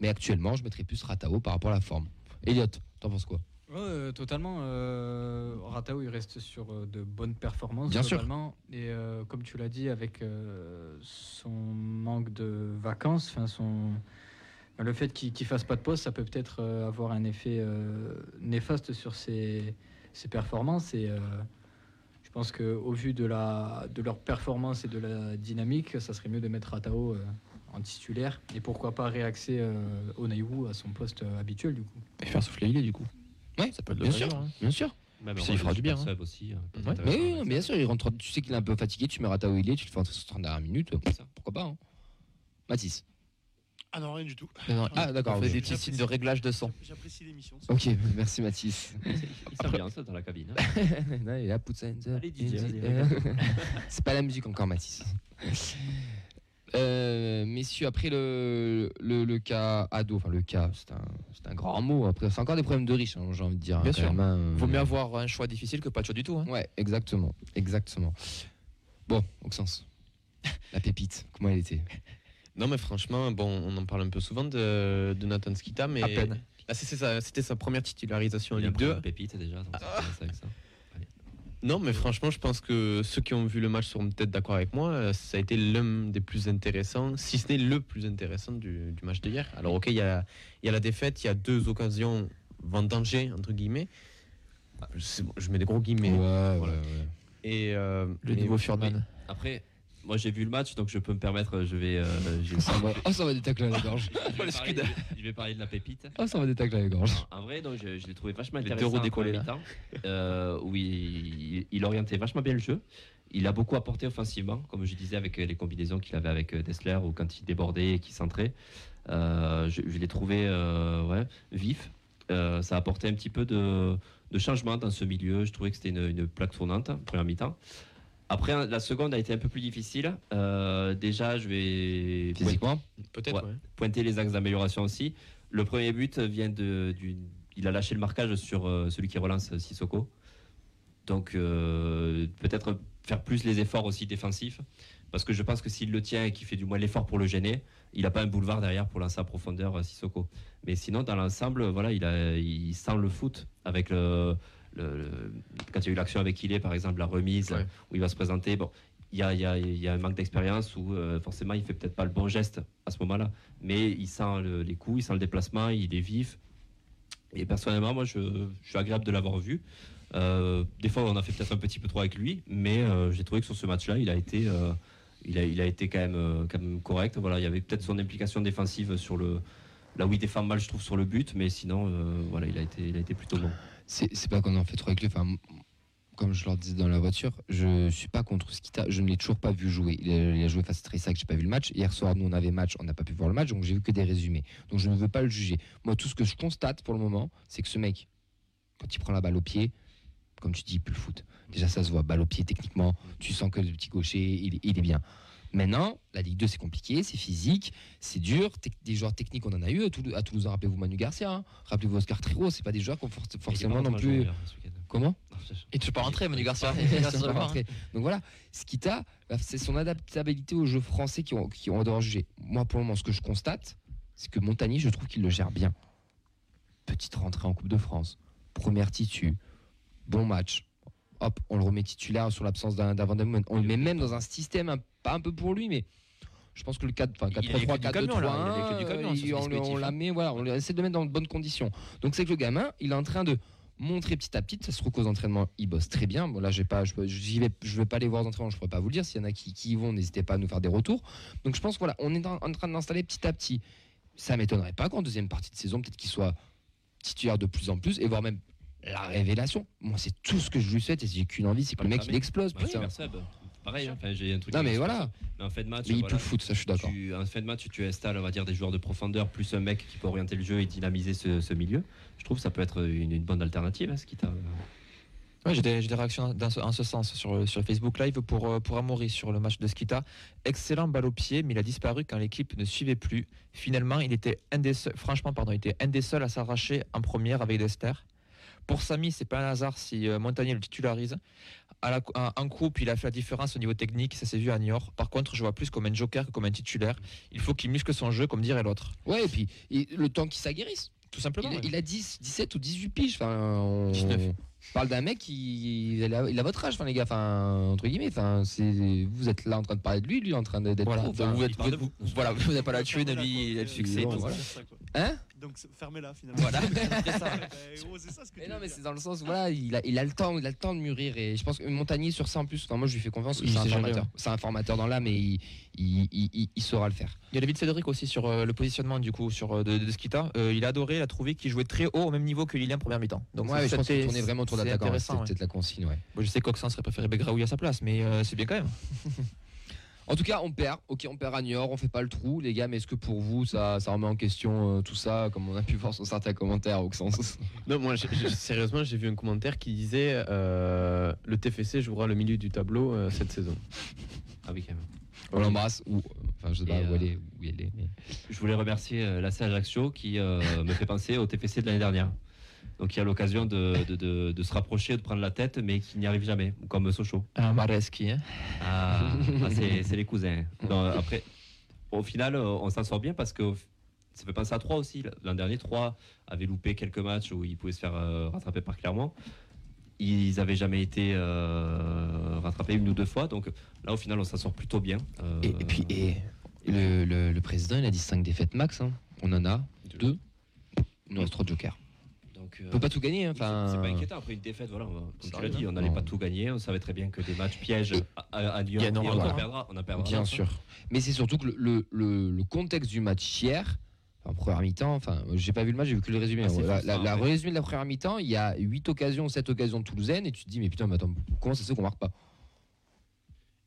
Mais actuellement, je mettrais plus Ratao par rapport à la forme. Elliot, t'en penses quoi? Euh, totalement. Euh, Ratao, il reste sur euh, de bonnes performances. Bien sûr. Et euh, comme tu l'as dit, avec son manque de vacances, enfin son, le fait qu'il ne fasse pas de poste, ça peut peut-être avoir un effet néfaste sur ses, ses performances. Et pense qu'au vu de, la, de leur performance et de la dynamique, ça serait mieux de mettre Ratao euh, en titulaire. Et pourquoi pas réaxer euh, Onaiwu à son poste euh, habituel, du coup. Et faire souffler il est du coup. Ouais, Ça peut être bien sûr, hein. bien sûr. Même Puis un ça lui rôle fera du bien, hein. aussi, hein, Ouais. Mais oui, non, bien sûr, il rentre, tu sais qu'il est un peu fatigué, tu mets Ratao il est, tu le fais sur 30 dernières minutes, Ça. pourquoi pas hein. Mathis. Ah non, rien du tout. Non, non, Ah, d'accord, on fait des petits signes de réglage de son. J'apprécie l'émission. Ok, merci Mathis. Il s'ambiance dans la cabine. hein. Non, il est là, ça C'est pas la musique encore, Mathis. Euh, messieurs, après le, le, le cas ado, enfin le cas, c'est un, c'est un grand mot. Après, c'est encore des problèmes de riches, hein, j'ai envie de dire. hein, Bien sûr. même, hein. Vaut mieux avoir un choix difficile que pas de choix du tout. hein. Ouais, exactement, exactement. Bon, Auxence, la pépite, comment elle était? Non, mais franchement, bon, on en parle un peu souvent de, de Nathan Skita, mais À peine. Là, c'est- c'est sa- c'était sa première titularisation en Ligue pris 2. la pépite déjà. donc c'est bien ça avec ça. Non, mais franchement, je pense que ceux qui ont vu le match seront peut-être d'accord avec moi. Ça a été l'un des plus intéressants, si ce n'est le plus intéressant du, du match d'hier. Alors, ok, il y a, il y a la défaite, il y a deux occasions vendangées, entre guillemets. Ah, bon, je mets des gros guillemets. ouais, voilà. Et, euh, Le nouveau Furman. Après, moi j'ai vu le match, donc je peux me permettre, je vais. euh, Ça va- Oh, ça va des tacles à la gorge. je, vais parler, je- je vais parler de la pépite. Oh, ça va des tacles à la gorge. En vrai, donc, je, je l'ai trouvé vachement Les deux intéressant. roues en décollées, première mi-temps, euh, où il, il- il orientait vachement bien le jeu. Il a beaucoup apporté offensivement, comme je disais, avec euh, les combinaisons qu'il avait avec euh, Dessler ou quand il débordait et qu'il centrait. Euh, je je l'ai trouvé euh, ouais, vif. Euh, ça a apporté un petit peu de, de changement dans ce milieu. Je trouvais que c'était une, une plaque tournante, première mi-temps. Après, la seconde a été un peu plus difficile. Euh, déjà, je vais Physiquement Peut-être, Ouais. ouais. pointer les axes d'amélioration aussi. Le premier but vient de, du, il a lâché le marquage sur euh, celui qui relance Sissoko. Donc euh, peut-être faire plus les efforts aussi défensifs, parce que je pense que s'il le tient et qu'il fait du moins l'effort pour le gêner, il n'a pas un boulevard derrière pour lancer à profondeur Sissoko. Mais sinon, dans l'ensemble, voilà, il, a, il sent le foot avec le, le- le- quand il y a eu l'action avec Ilé, par exemple, la remise Ouais. où il va se présenter. Bon, il y a, il y a- il y a un manque d'expérience où euh, forcément il fait peut-être pas le bon geste à ce moment-là, mais il sent le- les coups, il sent le déplacement, il est vif. Et personnellement, moi, je, je suis agréable de l'avoir vu. Euh, des fois, on a fait peut-être un petit peu trop avec lui, mais euh, j'ai trouvé que sur ce match-là, il a été, il a, il a été quand même, quand même correct. Voilà, il y avait peut-être son implication défensive sur le, là où il défend mal, je trouve, sur le but, mais sinon, voilà, il a été, il a été plutôt bon. C'est pas qu'on en fait trop avec lui. Comme je leur disais dans la voiture, je suis pas contre Skita. Je ne l'ai toujours pas vu jouer. Il a, joué face à Tressac, j'ai pas vu le match. Hier soir, nous on avait match, on n'a pas pu voir le match, donc j'ai vu que des résumés. Donc je ne veux pas le juger. Moi, tout ce que je constate pour le moment, c'est que ce mec, quand il prend la balle au pied, comme tu dis, il peut le foot. Déjà, ça se voit, balle au pied techniquement. Tu sens que le petit gaucher, il est bien. Maintenant, la Ligue 2, c'est compliqué, c'est physique, c'est dur. Des joueurs techniques, on en a eu. À Toulouse, à Toulouse, rappelez-vous Manu Garcia, hein. rappelez-vous Oscar Triro, c'est pas des joueurs qui ont for- forcément pas non plus. Comment? Et tu peux pas rentrer, Manu Garcia. Donc voilà, ce qui t'a, bah, c'est son adaptabilité au jeu français qui ont, qui ont juger. Moi, pour le moment, ce que je constate, c'est que Montagny, je trouve qu'il le gère bien. Petite rentrée en Coupe de France, première titu, bon match. Hop, on le remet titulaire sur l'absence d'un Van. On le met même dans un système, un- pas un peu pour lui, mais je pense que le 4, enfin, Il a les 4-3-3, clés du camion, là. Il a les clés du 4-2-3-1, camion sur il- son on, la hein. met, voilà, on essaie de le mettre dans de bonnes conditions. Donc c'est que le gamin, il est en train de montrer petit à petit, ça se trouve qu'aux entraînements, il bosse très bien. Bon, là, j'ai pas, je, vais, je vais pas aller voir aux entraînements, je pourrais pas vous le dire. S'il y en a qui, qui y vont, n'hésitez pas à nous faire des retours. Donc je pense que voilà, on est en, en train de l'installer petit à petit. Ça m'étonnerait pas qu'en deuxième partie de saison, peut-être qu'il soit titulaire de plus en plus, et voire même la révélation. Moi, c'est tout ce que je lui souhaite, et j'ai qu'une envie, c'est que le mec, il explose. Bah oui, putain. Verseb, pareil, hein. Enfin, j'ai un truc. Non, mais voilà. Mais en fin de match, Mais il voilà, peut le foot, ça, je suis d'accord. tu, en fin de match, tu installes, on va dire, des joueurs de profondeur plus un mec qui peut orienter le jeu et dynamiser ce, ce milieu. Je trouve que ça peut être une, une bonne alternative, hein, ce qui t'a. Ouais, j'ai des, j'ai des réactions dans ce, en ce sens sur, sur Facebook Live pour, euh, pour Amaury sur le match de Skita. Excellent balle au pied, mais il a disparu quand l'équipe ne suivait plus. Finalement, il était un des seuls, franchement, pardon, il était un des seuls à s'arracher en première avec Dester. Pour Samy, c'est pas un hasard si euh, Montagnier le titularise. À la, en, en coupe, il a fait la différence au niveau technique, ça s'est vu à Niort. Par contre, je vois plus comme un joker que comme un titulaire. Il faut qu'il muscle son jeu, comme dirait l'autre. Ouais, et puis et le temps qu'il s'aguerrisse. Tout simplement. Il, ouais. il a 10, 17 ou 18 piges. Enfin, on 19. parle d'un mec qui il a, il a votre âge, enfin les gars. Enfin, entre guillemets. Enfin, c'est vous êtes là en train de parler de lui, lui en train d'être. Voilà, vous êtes- vous- voilà, vous n'avez pas la tuer, lui, il a le succès. Voilà. Hein? Donc c'est- fermez-la finalement. Voilà. Bah, c'est ça ce que Mais tu non, mais c'est dans le sens où voilà, il a, il a le temps, il a le temps de mûrir et je pense que Montagnier sur ça en plus. Enfin, moi, je lui fais confiance. Il C'est un formateur. ouais. C'est un formateur dans l'âme et il, il, il- il- il saura le faire. Il y a David Cédric aussi sur euh, le positionnement du coup sur euh, de, de Skita. Euh, il a adoré, il a trouvé qu'il jouait très haut au même niveau que Lilian première mi-temps. Donc ouais, c'est- je pense qu'il c'était- tournait vraiment autour c'est d'attaquant. intéressant, C'était ouais. peut-être la consigne, ouais. Bon, je sais qu'Oxen serait préféré Begraoui à sa place, mais euh, c'est bien quand même. En tout cas, on perd. Ok, on perd à Niort, on fait pas le trou, les gars. Mais est-ce que pour vous, ça, ça remet en question euh, tout ça, comme on a pu voir sur certains commentaires, Auxence Non, moi, sérieusement, j'ai vu un commentaire qui disait euh, le TFC jouera le milieu du tableau euh, cette saison. Ah oui, quand même. On l'embrasse ou, enfin, je sais pas où elle est, où elle est. mais- Je voulais remercier euh, l'AC Ajaccio qui euh, me fait penser au TFC de l'année dernière. Donc il y a l'occasion de, de- de- de se rapprocher, de prendre la tête, mais qui n'y arrive jamais, comme Sochaux. Un Mareski, hein. Ah, ah, c'est les cousins. Non, après, au final, on s'en sort bien parce que ça fait penser à 3 aussi. L'an dernier, 3 avait loupé quelques matchs où ils pouvaient se faire euh, rattraper par Clermont. Ils n'avaient jamais été euh, rattrapés une ou deux fois. Donc là, au final, on s'en sort plutôt bien. Euh, Et, et puis, et, le, le- le président, il a dit 5 défaites max. hein. On en a 2. Il nous reste 3 jokers. Donc, On euh, peut pas tout gagner. hein, c'est- Enfin, c'est pas inquiétant après une défaite. Voilà, on comme tu l'as dit, hein. on n'allait pas tout gagner. On savait très bien que des matchs pièges à, à, à Lyon, en on en encore. perdra. On en perdra Bien sûr. Mais c'est surtout que le, le- le- le contexte du match hier, en première mi-temps, enfin, j'ai pas vu le match, j'ai vu que le résumé. Ah, la, résumé de la première mi-temps, il y a 8 occasions, 7 occasions toulousaines, et tu te dis, mais putain, mais attends, comment ça se fait qu'on marque pas?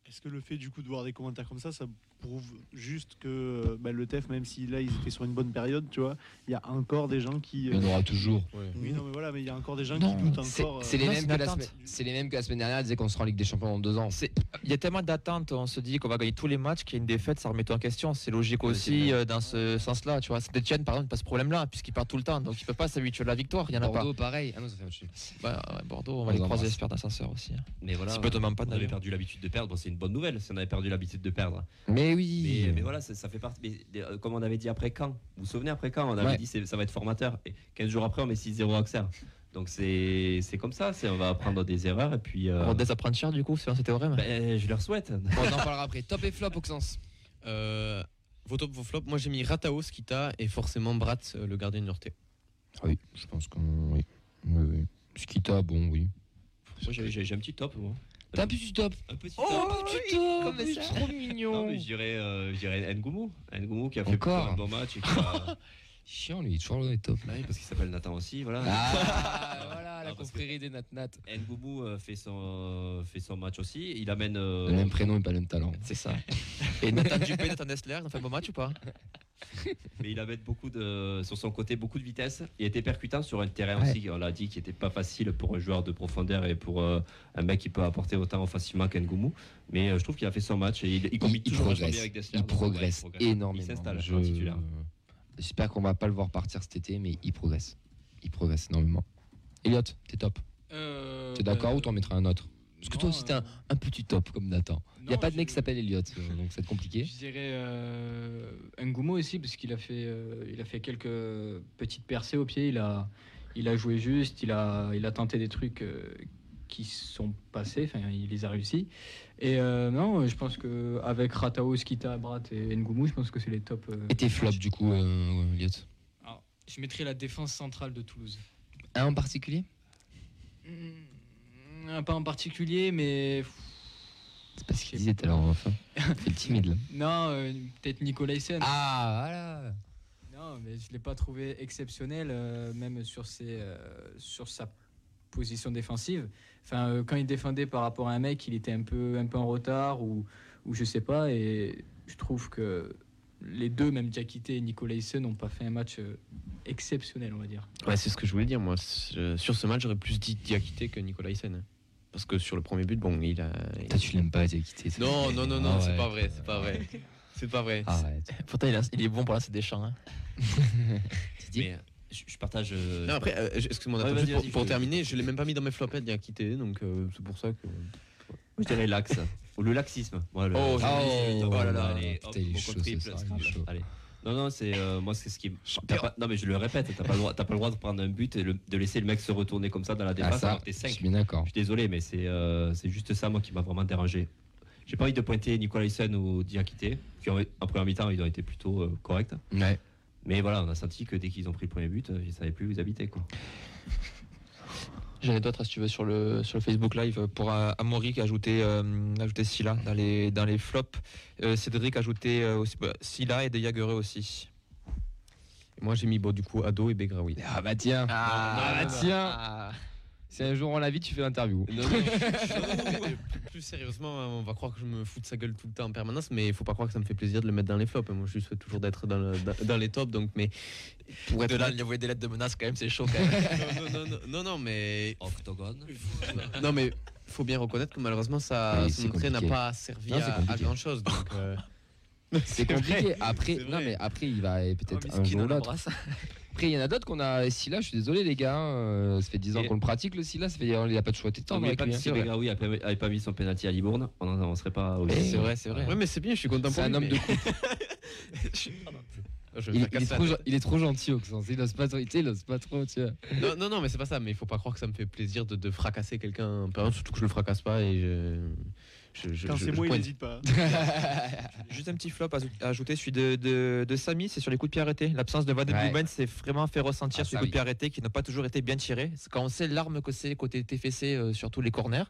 Est-ce que le fait du coup de voir des commentaires comme ça, ça prouve juste que euh, bah, le TEF, même si là ils étaient sur une bonne période, tu vois, il y a encore des gens qui. Il y en aura toujours. Oui, non, mais voilà, mais il y a encore des gens Non, qui doutent C'est encore. c'est les, non, mêmes c'est que la semaine- c'est les mêmes que la semaine dernière, ils disaient qu'on sera en Ligue des Champions dans 2 ans. C'est- Il y a tellement d'attentes, on se dit qu'on va gagner tous les matchs, qu'il y a une défaite, ça remet tout en question. C'est logique aussi euh, dans ce sens-là. Tu vois, Saint-Etienne, par exemple, pas ce problème-là, puisqu'il part tout le temps. Donc il peut pas s'habituer à la victoire. Il y en a Bordeaux, pareil. Ah non, ça fait un match nul. pas. Ouais, ouais, Bordeaux, on va les les croiser, j'espère, d'ascenseur aussi. hein. Mais voilà, même pas on avait perdu l'habitude de perdre. C'est une bonne nouvelle si on avait perdu l'habitude de perdre. Mais oui. Mais, mais voilà, ça, ça fait partie. mais, euh, comme on avait dit après quand Vous vous souvenez après quand On avait Ouais. dit ça va être formateur. Et 15 jours après, on met 6-0 à Auxerre. Donc c'est c'est comme ça, on va apprendre des erreurs et puis euh, Rodez à prendre cher du coup, selon cet théorème? Ben, je leur souhaite. Bon, on en parlera après. Top et flop, Auxence. Euh, vos top, vos flops. Moi, j'ai mis Ratao, Skita et forcément Brat, euh, le gardien de Niortais. Ah oui, je pense qu'on. Oui. Oui, oui. Skita, bon, oui. Moi, j'ai j'ai- j'ai un petit top moi. Un petit top Un petit Oh, top. petit top C'est trop Non, mignon mais je dirais, euh, je dirais Ngoumou. Ngoumou qui a fait Encore un bon match et qui a... Chiant, lui, il est toujours dans les tops. Bah oui, parce qu'il s'appelle Nathan aussi, voilà. Ah, voilà, la que- confrérie des Nat Nat. Ngoumou euh, fait son, fait son match aussi. Il amène. euh, Le même prénom et pas le même talent. C'est ça. Et Nathan Dupé, Nathan Dessler, ils ont fait un bon match ou pas? Mais il amène beaucoup de, sur son côté beaucoup de vitesse. Il était percutant sur un terrain Ouais. aussi, on l'a dit, qui n'était pas facile pour un joueur de profondeur et pour euh, un mec qui peut apporter autant facilement qu'Ngoumou. Mais euh, je trouve qu'il a fait son match et il, il il toujours progresse. bien avec Dessler. Il donc, ouais, progresse Il énormément. s'installe Je- titulaire. J'espère qu'on va pas le voir partir cet été, mais il progresse. Il progresse énormément. Elliot, t'es top. Euh, T'es d'accord bah, ou t'en mettras un autre Parce que toi aussi, t'es euh, un, un petit top comme Nathan. Il n'y a pas de mec qui s'appelle Elliot, euh, donc c'est compliqué. Je dirais euh, Ngumo aussi, parce qu'il a, fait, euh, il a fait quelques petites percées au pied. Il a, il a joué juste, il a, il a tenté des trucs qui sont passés, enfin, il les a réussi. Et euh, non, je pense qu'avec Ratao, Skita, Brat et Ngumu, je pense que c'est les top. euh, Et tes flops, du coup, euh, Alors, Je mettrais la défense centrale de Toulouse. Un en particulier? Mm, Pas en particulier, mais. C'est pas ce qu'il disait tout à l'heure, enfin. C'est timide, là. Non, euh, peut-être Nicolaisen. Ah, voilà Non, mais je ne l'ai pas trouvé exceptionnel, euh, même sur, ses, euh, sur sa position défensive. Enfin, euh, quand il défendait par rapport à un mec, il était un peu, un peu en retard ou, ou je sais pas. Et je trouve que les deux, même Diakité et Nicolaisen, n'ont pas fait un match euh, exceptionnel, on va dire. Ouais, c'est ce que je voulais dire, moi. Sur ce match, j'aurais plus dit Diakité que Nicolas Hyssen. Parce que sur le premier but, bon, il a. il- Toi, tu l'aimes pas, c'est- Non, non, non, non, Ah c'est ouais. pas vrai, c'est pas vrai. C'est pas vrai. Arrête. Pourtant, il, a- il est bon pour lancer des champs. Hein. Mais euh, je, je partage. euh, Non, après, euh, excuse-moi, Ouais, pour, pour je- terminer, je l'ai même pas mis dans mes flopettes Diakité, donc euh, c'est pour ça que. je dirais l'axe. Ou le laxisme. Moi, le- Oh, Oh, Oh là là, allez, allez, putain, hop, il est mon chaud, triple, ce soir, il est scrabble. chaud. Allez. Non, non, c'est euh, moi, c'est ce qui. pas- non, mais je le répète, t'as pas le droit, t'as pas le droit de prendre un but et le- de laisser le mec se retourner comme ça dans la Ah, défense ça, alors que t'es je 5. suis bien d'accord. Je suis désolé, mais c'est euh, c'est juste ça, moi, qui m'a vraiment dérangé. J'ai pas envie de pointer Nicolas Hyssen ou Diakité, qui en première mi-temps, ils ont été plutôt euh, corrects. Ouais. Mais voilà, on a senti que dès qu'ils ont pris le premier but, euh, ils savaient plus où ils habitaient. Quoi. J'en ai d'autres, si tu veux, sur le, sur le Facebook Live. Pour euh, Amaury qui a ajouté, euh, ajouté Silla dans les, dans les flops. Euh, Cédric a ajouté euh, aussi, bah, Silla et De Jagereux aussi. Moi, j'ai mis bon, du coup Ado et Begraoui. Ah bah tiens. Ah, bah tiens. Si un jour on l'invite, tu fais l'interview. Non, non, non, non, mais plus, plus sérieusement, on va croire que je me fous de sa gueule tout le temps en permanence, mais il faut pas croire que ça me fait plaisir de le mettre dans les flops. Moi, je souhaite toujours d'être dans, le- dans- dans les tops, donc mais Pour être de là, il envoyer des lettres de menace, quand même, c'est chaud quand même. non, non, non, non, non, mais Octogone. non, mais faut bien reconnaître que malheureusement, ça, Oui, son entrée n'a compliqué. pas servi Non, c'est à, compliqué. grand chose. Donc, euh, C'est vrai. compliqué. Après, C'est non mais après il va peut-être Oh, un jour ou l'autre. Après il y en a d'autres qu'on a. Silla, je suis désolé les gars, euh, ça fait 10 ans qu'on le pratique le Silla, ça fait il a pas de choix de temps avec pas lui. hein. si Begraoui avait pas mis son penalty à Libourne, on n'en serait pas il Eh, est. C'est vrai, c'est vrai. ouais, mais c'est bien, je suis content C'est pour un lui, homme mais- de coupe. Je vais Il, est trop, il est trop gentil, Oxens. Il ose pas pas trop, tu vois. Non, non, non, mais c'est pas ça. Mais il faut pas croire que ça me fait plaisir de, de fracasser quelqu'un surtout que je le fracasse pas et je. Je, je- Quand je- c'est je moi, il n'hésite pas. Juste un petit flop à ajouter, celui de, de, de Samy, c'est sur les coups de pied arrêtés. L'absence de Van de Ouais. Blumen s'est vraiment fait ressentir Ah, sur les coups de pied arrêtés qui n'ont pas toujours été bien tirés. Quand on sait l'arme que c'est côté TFC, euh, sur tous les corners,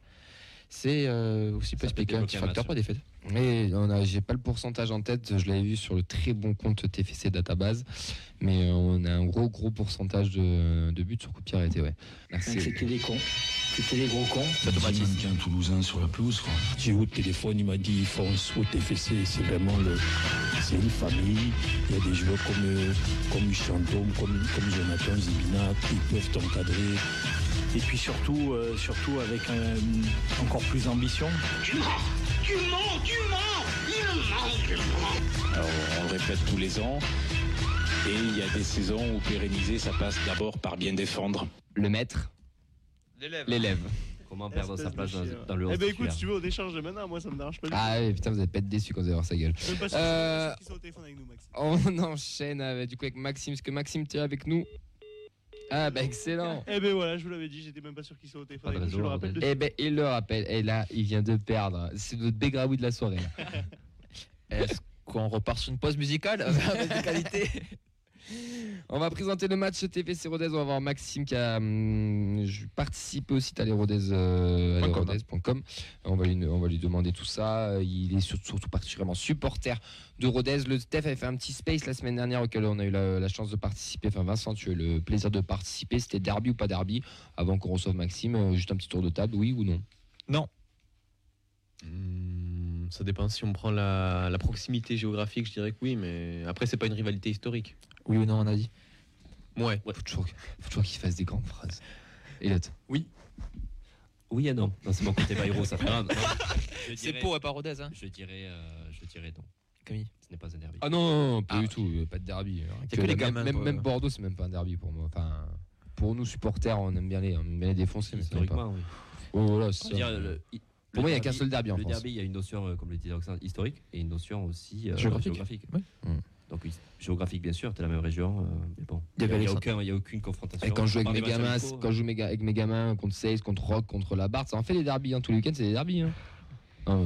c'est euh, aussi peut expliquer un petit un facteur la défaite. Mais on a, j'ai pas le pourcentage en tête, je l'avais vu sur le très bon compte TFC Database, mais euh, on a un gros gros pourcentage de, de buts sur coup de pied arrêté, ouais. Merci. C'était des cons. C'était des gros cons. Ça automatise. qu'un Toulousain sur la pelouse. J'ai eu au téléphone, il m'a dit fonce au TFC. C'est vraiment le. C'est une famille. Il y a des joueurs comme, euh, comme Chantôme, comme, comme Jonathan Zibina qui peuvent t'encadrer. Et puis surtout, euh, surtout avec un- encore plus d'ambition. Tu mens Tu mens Tu mens Il ment, tu mens Alors on le répète tous les ans. Et il y a des saisons où pérenniser, ça passe d'abord par bien défendre. Le maître, l'élève. Comment perdre sa place dans, le Eh 11 ben écoute, si tu veux, on échange de maintenant. Moi, ça me dérange pas. Ah ouais, putain, vous allez pas être déçus quand vous allez voir sa gueule. Je suis même pas sûr Euh, qu'ils sont au téléphone avec nous, Maxime. On enchaîne avec, du coup avec Maxime, parce que Maxime, tu es avec nous. Ah bah excellent. Eh ben voilà, je vous l'avais dit, j'étais même pas sûr qu'il soit au téléphone. Pas de avec nous, je réseau, le rappelle. Rodez. de- Eh ben il le rappelle. Et là, il vient de perdre. C'est notre bégraoui de la soirée. Est-ce qu'on repart sur une pause musicale? Avec des qualités On va présenter le match TFC Rodez. On va voir Maxime qui a hum, je- participé au site allerodez, euh, allerodez.com. On, va lui, on va lui demander tout ça. Il est surtout, surtout particulièrement supporter de Rodez. Le Steph avait fait un petit space la semaine dernière auquel on a eu la, la chance de participer. Enfin, Vincent, tu as eu le plaisir de participer. C'était derby ou pas derby Avant qu'on reçoive Maxime, euh, juste un petit tour de table, oui ou non Hmm, ça dépend si on prend la, la proximité géographique, je dirais que oui, mais après, c'est pas une rivalité historique. Oui ou non, on a dit Ouais. Faut toujours, faut toujours qu'il fasse des grandes phrases. Elliot. Oui et non. Non, c'est mon côté Bayrou, ça. Je C'est pour pas Rodez, hein Je dirais, euh, je dirais non. Camille. Ce n'est pas un derby. Ah non, non, non, pas Ah, du tout, euh, pas de derby. A que les même- gamins, même, même Bordeaux, c'est même pas un derby pour moi. Enfin, pour nous supporters, on aime bien les, on aime bien les défoncer, mais c'est pas. Oui. Oh, voilà, c'est veux ça. dire, le- i- Pour moi, il n'y a qu'un seul derby en Le France. derby, il y a une notion, euh, comme le disait Roxane, historique et une notion aussi euh, Géographique. géographique. Oui. Mm. Donc, oui, géographique, bien sûr, tu la même région. euh, mais bon, Il n'y a, aucun, y a aucune confrontation. Et quand je joue avec mes gamins, quand je joue avec mes gamins contre Sales, contre Rock, contre la Barthes, ça en fait des derbies. Hein. Tous les week-ends, c'est des derbies. Hein. Ah,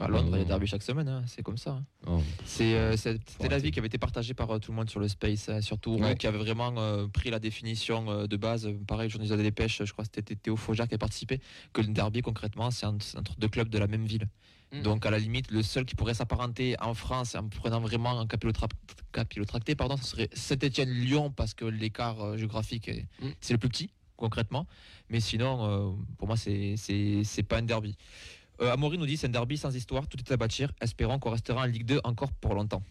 À Londres, il y a derbies chaque semaine, hein, c'est comme ça. hein. non. C'est, euh, C'était l'avis qui avait été partagé par euh, tout le monde sur le space, hein, surtout Ouais. qui avait vraiment euh, pris la définition euh, de base. Pareil, journaliste de la dépêche, je crois que c'était Théo Faujac qui a participé, que le derby concrètement, c'est entre deux clubs de la même ville. Mm. Donc à la limite, le seul qui pourrait s'apparenter en France, en prenant vraiment un capillotra- capillotracté, pardon, ce serait Saint-Etienne-Lyon, parce que l'écart euh, géographique, Mm. c'est le plus petit, concrètement. Mais sinon, euh, pour moi, c'est c'est- c'est pas un derby. Euh, Amaury nous dit c'est un derby sans histoire, tout est à bâtir. Espérons qu'on restera en Ligue 2 encore pour longtemps.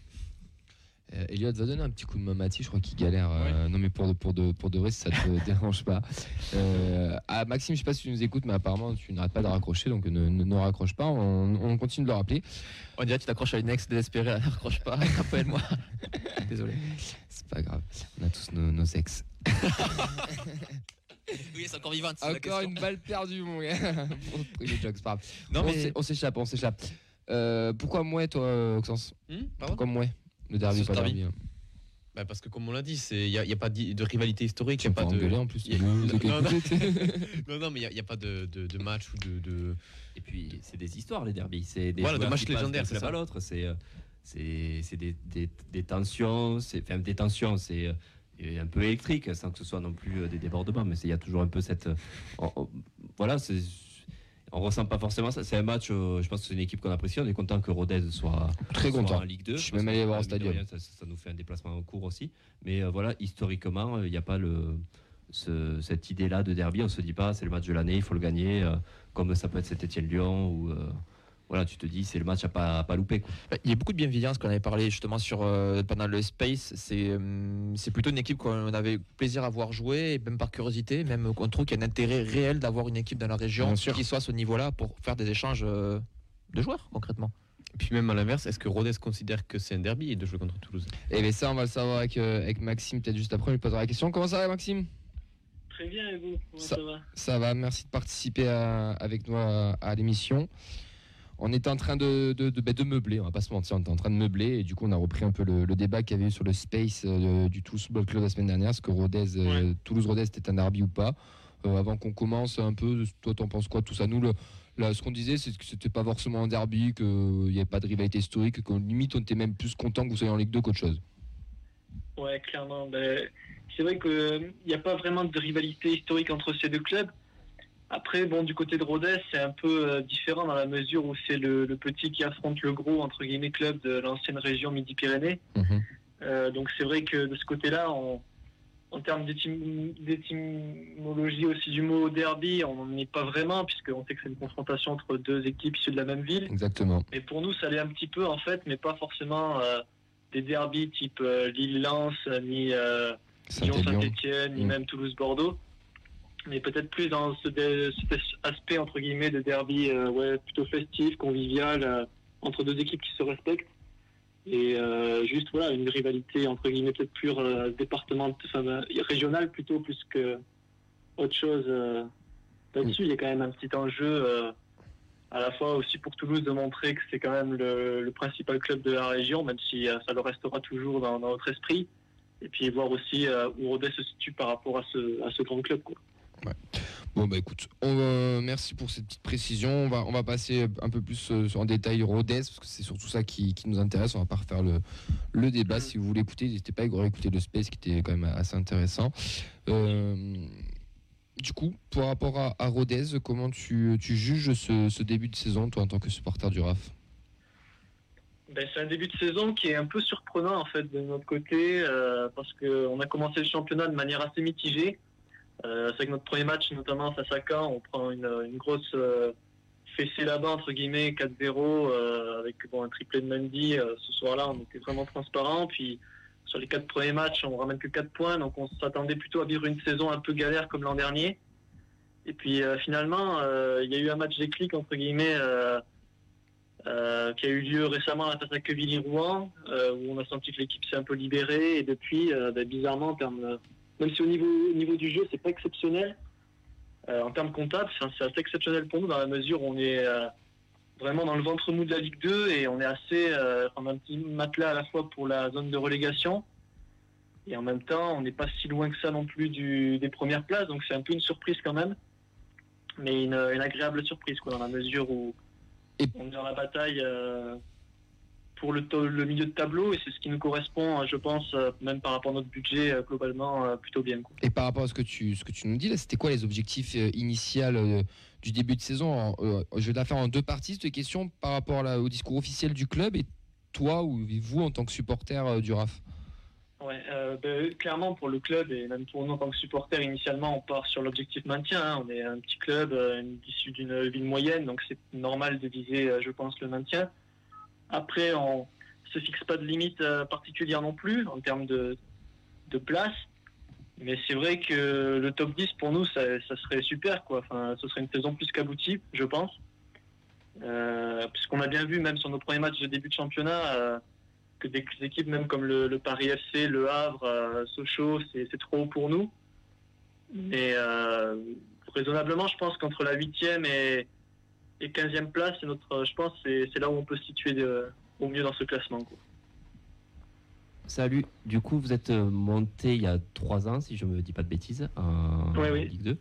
Euh, Elliot va donner un petit coup de main à Mathis, je crois qu'il galère. euh, Non, mais pour de, pour, de, pour de vrai, ça te dérange pas. Euh, à Maxime, je sais pas si tu nous écoutes, mais apparemment, tu n'arrêtes pas de raccrocher, donc ne, ne, ne raccroche pas. On, on continue de le rappeler. On dirait que tu t'accroches à une ex désespérée, elle ne raccroche pas, rappelle-moi. Désolé. C'est pas grave, on a tous nos, nos ex. Oui, c'est encore vivante. Encore une balle perdue, mon gars. Pas. Non, on mais s'é- on s'échappe, on s'échappe. Euh, pourquoi moi, toi, Oxens pardon Pourquoi moi Le derby, pas derby. derby. hein. Bah, parce que comme on l'a dit, il n'y a, y a pas de, de rivalité historique. Tu y vas a pas pas de... engueuler en plus. a- non, non, non. écoutent. non, non, mais il n'y a, pas de, de, de match ou de... de... Et puis, c'est des histoires, les derbies. C'est des Voilà, de matchs légendaires, c'est à l'autre. C'est euh, des, des, des tensions. C'est enfin, des tensions. C'est euh, un peu électrique, sans que ce soit non plus euh, des débordements. Mais il y a toujours un peu cette. euh, on- on- voilà, c'est. On ressent pas forcément ça. C'est un match, euh, je pense que c'est une équipe qu'on apprécie. On est content que Rodez soit, Très soit content. en Ligue 2. Je suis même allé voir au stadium. rien, Ça, ça nous fait un déplacement en cours aussi. Mais euh, voilà, historiquement, il n'y a pas le, ce- cette idée-là de derby. On se dit pas, c'est le match de l'année, il faut le gagner. euh, comme ça peut être cet Etienne-Lyon ou. Voilà, tu te dis, c'est le match à pas, à pas louper. Quoi. Bah, Il y a beaucoup de bienveillance qu'on avait parlé justement sur euh, pendant le Space. C'est euh, c'est plutôt une équipe qu'on avait plaisir à voir jouer, et même par curiosité, même qu'on trouve qu'il y a un intérêt réel d'avoir une équipe dans la région qui soit à ce niveau-là pour faire des échanges euh, de joueurs concrètement. Et puis même à l'inverse, est-ce que Rodez considère que c'est un derby de jouer contre Toulouse? Et bien ça, on va le savoir avec, euh, avec Maxime, peut-être juste après, on lui posera la question. Comment ça va, Maxime? Très bien, et vous? Comment Ça- ça, va? Ça va, merci de participer à- avec nous à, à l'émission. On était en train de, de, de- bah, de meubler, on va pas se mentir, on était en train de meubler et du coup on a repris un peu le, le débat qu'il y avait eu sur le space euh, du Toulouse Football Club la semaine dernière, est-ce que Rodez, euh, Toulouse-Rodez c'était un derby ou pas Euh, Avant qu'on commence un peu, toi t'en penses quoi tout ça? Nous, le, là, ce qu'on disait c'est que c'était pas forcément un derby, qu'il n'y avait pas de rivalité historique, qu'au limite on était même plus content que vous soyez en Ligue 2 qu'autre chose. Ouais, clairement. Ben, c'est vrai qu'il n'y a pas vraiment de rivalité historique entre ces deux clubs. Après, bon, du côté de Rodez, c'est un peu euh, différent dans la mesure où c'est le, le petit qui affronte le gros, entre guillemets, club de l'ancienne région Midi-Pyrénées. Mhm. Euh, donc c'est vrai que de ce côté-là, en termes d'étym- d'étymologie aussi du mot derby, on n'en est pas vraiment, puisqu'on sait que c'est une confrontation entre deux équipes issues de la même ville. Exactement. Mais pour nous, ça l'est un petit peu en fait, mais pas forcément euh, des derbies type euh, Lille-Lens, ni. Lyon-Saint-Etienne, ni même Toulouse-Bordeaux. Mais peut-être plus dans ce, cet aspect entre guillemets de derby euh, ouais, plutôt festif, convivial, euh, entre deux équipes qui se respectent. Et euh, juste voilà, une rivalité entre guillemets peut-être pure département, enfin, régionale plutôt plus que autre chose. Là-dessus, il y a quand même un petit enjeu à la fois aussi pour Toulouse de montrer que c'est quand même le, principal club de la région, même si ça le restera toujours dans, notre esprit. Et puis voir aussi où Rodez se situe par rapport à ce, à ce grand club. Quoi. Bon bah écoute, on merci pour cette petite précision. On va, on va passer un peu plus euh, en détail Rodez parce que c'est surtout ça qui, qui nous intéresse. On va pas refaire le, le débat. Si vous voulez écouter, n'hésitez pas à écouter le space qui était quand même assez intéressant. Euh, du coup, par rapport à, à Rodez, comment tu, tu juges ce, ce début de saison, toi en tant que supporter du RAF? Ben, c'est un début de saison qui est un peu surprenant en fait de notre côté euh, parce qu'on a commencé le championnat de manière assez mitigée. Euh, c'est que notre premier match, notamment face à Caen, on prend une, grosse euh, fessée là-bas entre guillemets 4-0 euh, avec bon, un triplé de Mendy. Euh, ce soir-là, on était vraiment transparent. Puis sur les quatre premiers matchs, on ramène que 4 points, donc on s'attendait plutôt à vivre une saison un peu galère comme l'an dernier. Et puis finalement, il y a eu un match déclic entre guillemets. qui a eu lieu récemment à la face à Quevilly-Rouen, où on a senti que l'équipe s'est un peu libérée. Et depuis, ben, bizarrement, en termes, même si au niveau, au niveau du jeu, c'est pas exceptionnel, euh, en termes comptables, c'est assez exceptionnel pour nous dans la mesure où on est euh, vraiment dans le ventre mou de la Ligue 2 et on est assez, euh, on a un petit matelas à la fois pour la zone de relégation. Et en même temps, on n'est pas si loin que ça non plus du, des premières places, donc c'est un peu une surprise quand même. Mais une, une agréable surprise, quoi, dans la mesure où on est dans la bataille pour le, milieu de tableau et c'est ce qui nous correspond, euh, je pense, euh, même par rapport à notre budget, euh, globalement, euh, plutôt bien. quoi. Et par rapport à ce que tu, ce que tu nous dis là, c'était quoi les objectifs initiaux du début de saison Je vais la faire en deux parties cette question par rapport là, au discours officiel du club et toi ou vous en tant que supporter du RAF? Ouais, euh, ben, clairement pour le club et même pour nous en tant que supporters, initialement on part sur l'objectif maintien. hein. On est un petit club euh, issu d'une ville moyenne, donc c'est normal de viser, euh, je pense, le maintien. Après, on se fixe pas de limite euh, particulière non plus en termes de, de place. Mais c'est vrai que le top 10 pour nous, ça, ça serait super. Quoi. Enfin, ce serait une saison plus qu'aboutie, je pense. Euh, Puisqu'on a bien vu, même sur nos premiers matchs de début de championnat, euh, que des équipes même comme le, le Paris FC, le Havre, euh, Sochaux, c'est trop haut pour nous. Mais euh, raisonnablement, je pense qu'entre la 8e et, et 15e place, c'est notre, je pense c'est là où on peut se situer de- au mieux dans ce classement. quoi. Salut, du coup vous êtes euh, monté il y a trois ans, si je me dis pas de bêtises, en oui. Ligue 2.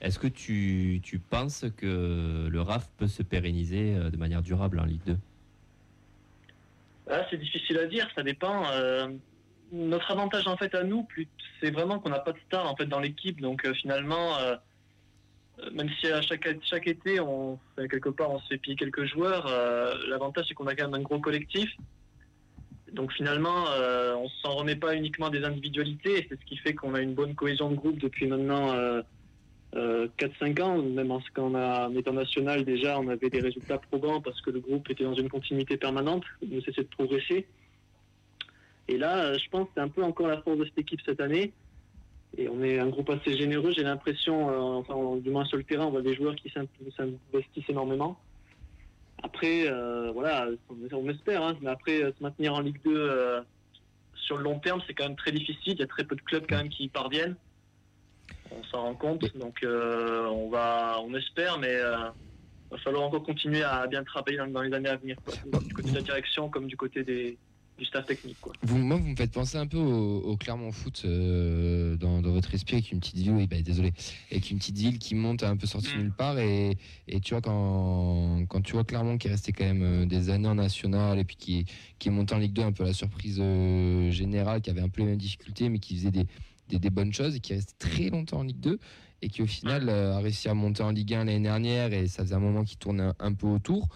Est-ce que tu, tu penses que le RAF peut se pérenniser euh, de manière durable en Ligue 2 Ah, c'est difficile à dire, ça dépend. Euh, notre avantage en fait à nous, c'est vraiment qu'on n'a pas de star en fait dans l'équipe, donc euh, finalement, euh, même si à chaque, chaque été, on fait quelque part, on se fait piller quelques joueurs, euh, l'avantage c'est qu'on a quand même un gros collectif. Donc finalement, euh, on s'en remet pas uniquement des individualités, c'est ce qui fait qu'on a une bonne cohésion de groupe depuis maintenant euh, euh, 4-5 ans, même en, quand on a, en étant national déjà, on avait des résultats probants parce que le groupe était dans une continuité permanente, ne cessait de progresser. Et là, euh, je pense que c'est un peu encore la force de cette équipe cette année. Et on est un groupe assez généreux, j'ai l'impression, euh, enfin, du moins sur le terrain, on voit des joueurs qui s'in- s'investissent énormément. Après, euh, voilà, on, espère, hein, mais après, euh, se maintenir en Ligue 2 euh, sur le long terme, c'est quand même très difficile. Il y a très peu de clubs quand même qui y parviennent. On s'en rend compte, donc on va, on espère, mais euh, va falloir encore continuer à bien travailler dans, dans les années à venir, quoi. du côté de la direction comme du côté des, du staff technique. Quoi. Vous, moi, vous me faites penser un peu au, au Clermont Foot euh, dans, dans votre esprit avec une petite ville, oui, bah, désolé, avec une petite ville qui monte un peu sortie de nulle part et, et tu vois quand, quand tu vois Clermont qui est resté quand même euh, des années en national et puis qui, est- qui est monté en Ligue 2 un peu la surprise euh, générale, qui avait un peu les mêmes difficultés mais qui faisait des, des, des bonnes choses et qui est resté très longtemps en Ligue 2 et qui au final euh, a réussi à monter en Ligue 1 l'année dernière et ça faisait un moment qu'il tournait un, un peu autour.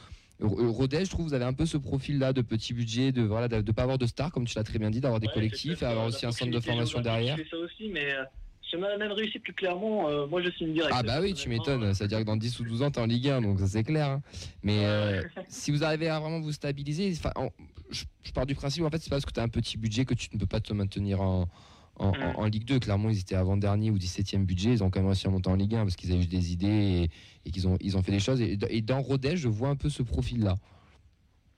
Euh, Rodez, je trouve, vous avez un peu ce profil-là de petit budget, de voilà, de, de pas avoir de stars, comme tu l'as très bien dit, d'avoir des Ouais, collectifs c'est et avoir aussi euh, un centre de formation derrière. qui fait ça aussi, mais euh, si on a la même réussite que Clermont, euh, moi je signe direct. Ah bah oui, tu m'étonnes, c'est-à-dire que dans 10 ou 12 ans, t'es en Ligue 1, donc ça c'est clair. hein. Mais euh, si vous arrivez à vraiment vous stabiliser, en- je, je pars du principe, en fait, c'est parce que tu as un petit budget que tu ne peux pas te maintenir en, en, en- en Ligue 2. Clairement, ils étaient avant-dernier ou 17e budget, ils ont quand même réussi à monter en Ligue 1 parce qu'ils avaient eu des idées et, qu'ils ont, ils ont fait des choses. Et, et dans Rodez, je vois un peu ce profil-là.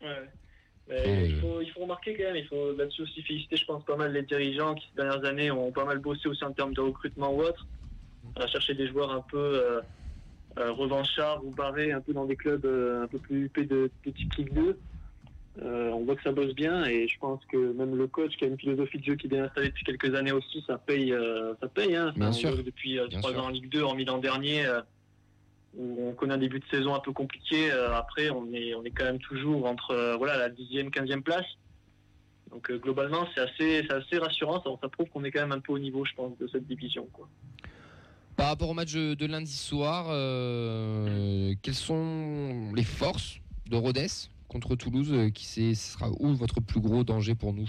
Ouais. Mais Après, il, faut, il faut remarquer quand même, il faut là-dessus aussi féliciter, je pense, pas mal les dirigeants qui, ces dernières années, ont pas mal bossé aussi en termes de recrutement ou autre, à chercher des joueurs un peu euh, euh, revanchards ou barrés, un peu dans des clubs euh, un peu plus huppés de, de type Ligue 2. Euh, on voit que ça bosse bien et je pense que même le coach qui a une philosophie de jeu qui est bien installée depuis quelques années aussi, ça paye. euh, ça paye hein. Bien sûr. depuis euh, trois ans en Ligue 2, en l'an dernier, euh, on connaît un début de saison un peu compliqué. euh, après, on est, on est quand même toujours entre euh, voilà, la 10e, 15e place. Donc euh, globalement, c'est assez, c'est assez rassurant. Ça, ça prouve qu'on est quand même un peu au niveau, je pense, de cette division. Quoi. Par rapport au match de lundi soir, euh, quelles sont les forces de Rodez contre Toulouse qui sera où votre plus gros danger pour nous?